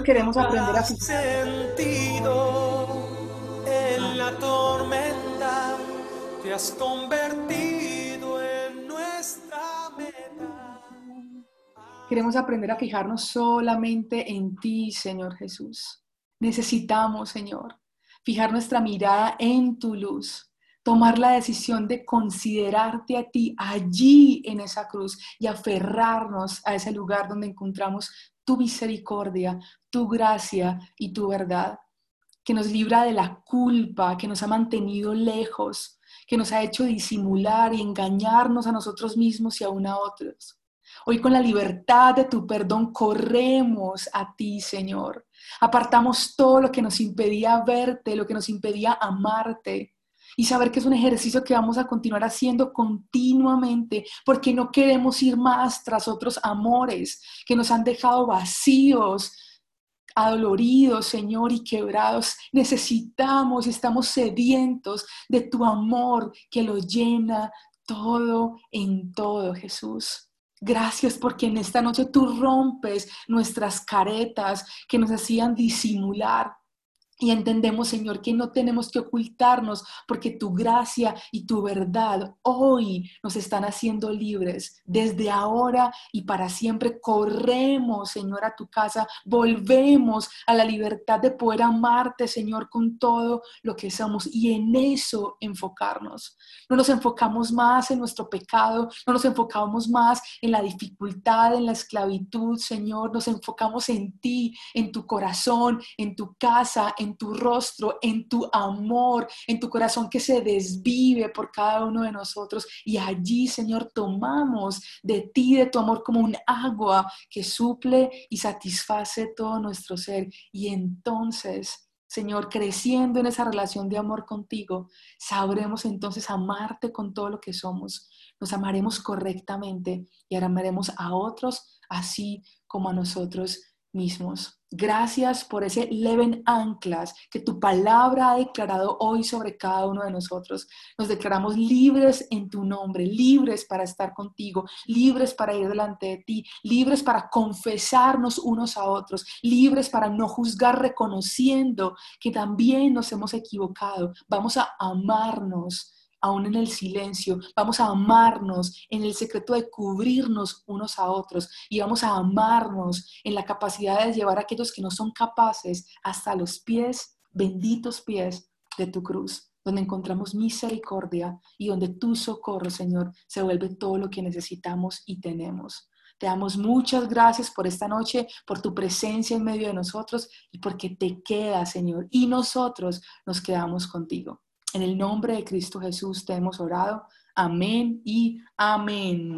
Señor, queremos aprender a sentido en la tormenta, te has convertido en nuestra meta. Queremos aprender a fijarnos solamente en ti, Señor Jesús. Necesitamos, Señor, fijar nuestra mirada en tu luz, tomar la decisión de considerarte a ti allí en esa cruz y aferrarnos a ese lugar donde encontramos tu misericordia, tu gracia y tu verdad, que nos libra de la culpa, que nos ha mantenido lejos, que nos ha hecho disimular y engañarnos a nosotros mismos y aún a otros. Hoy con la libertad de tu perdón corremos a ti, Señor. Apartamos todo lo que nos impedía verte, lo que nos impedía amarte. Y saber que es un ejercicio que vamos a continuar haciendo continuamente, porque no queremos ir más tras otros amores que nos han dejado vacíos, adoloridos, Señor, y quebrados. Necesitamos, estamos sedientos de tu amor que lo llena todo en todo, Jesús. Gracias porque en esta noche tú rompes nuestras caretas que nos hacían disimular. Y entendemos, Señor, que no tenemos que ocultarnos porque tu gracia y tu verdad hoy nos están haciendo libres. Desde ahora y para siempre corremos, Señor, a tu casa. Volvemos a la libertad de poder amarte, Señor, con todo lo que somos y en eso enfocarnos. No nos enfocamos más en nuestro pecado, no nos enfocamos más en la dificultad, en la esclavitud, Señor. Nos enfocamos en ti, en tu corazón, en tu casa, en tu rostro, en tu amor, en tu corazón que se desvive por cada uno de nosotros. Y allí, Señor, tomamos de ti, de tu amor, como un agua que suple y satisface todo nuestro ser. Y entonces... Señor, creciendo en esa relación de amor contigo, sabremos entonces amarte con todo lo que somos. Nos amaremos correctamente y amaremos a otros así como a nosotros mismos. Gracias por ese leven anclas que tu palabra ha declarado hoy sobre cada uno de nosotros. Nos declaramos libres en tu nombre, libres para estar contigo, libres para ir delante de ti, libres para confesarnos unos a otros, libres para no juzgar reconociendo que también nos hemos equivocado. Vamos a amarnos aún en el silencio, vamos a amarnos en el secreto de cubrirnos unos a otros y vamos a amarnos en la capacidad de llevar a aquellos que no son capaces hasta los pies, benditos pies de tu cruz, donde encontramos misericordia y donde tu socorro, Señor, se vuelve todo lo que necesitamos y tenemos. Te damos muchas gracias por esta noche, por tu presencia en medio de nosotros y porque te quedas, Señor, y nosotros nos quedamos contigo. En el nombre de Cristo Jesús te hemos orado. Amén y amén.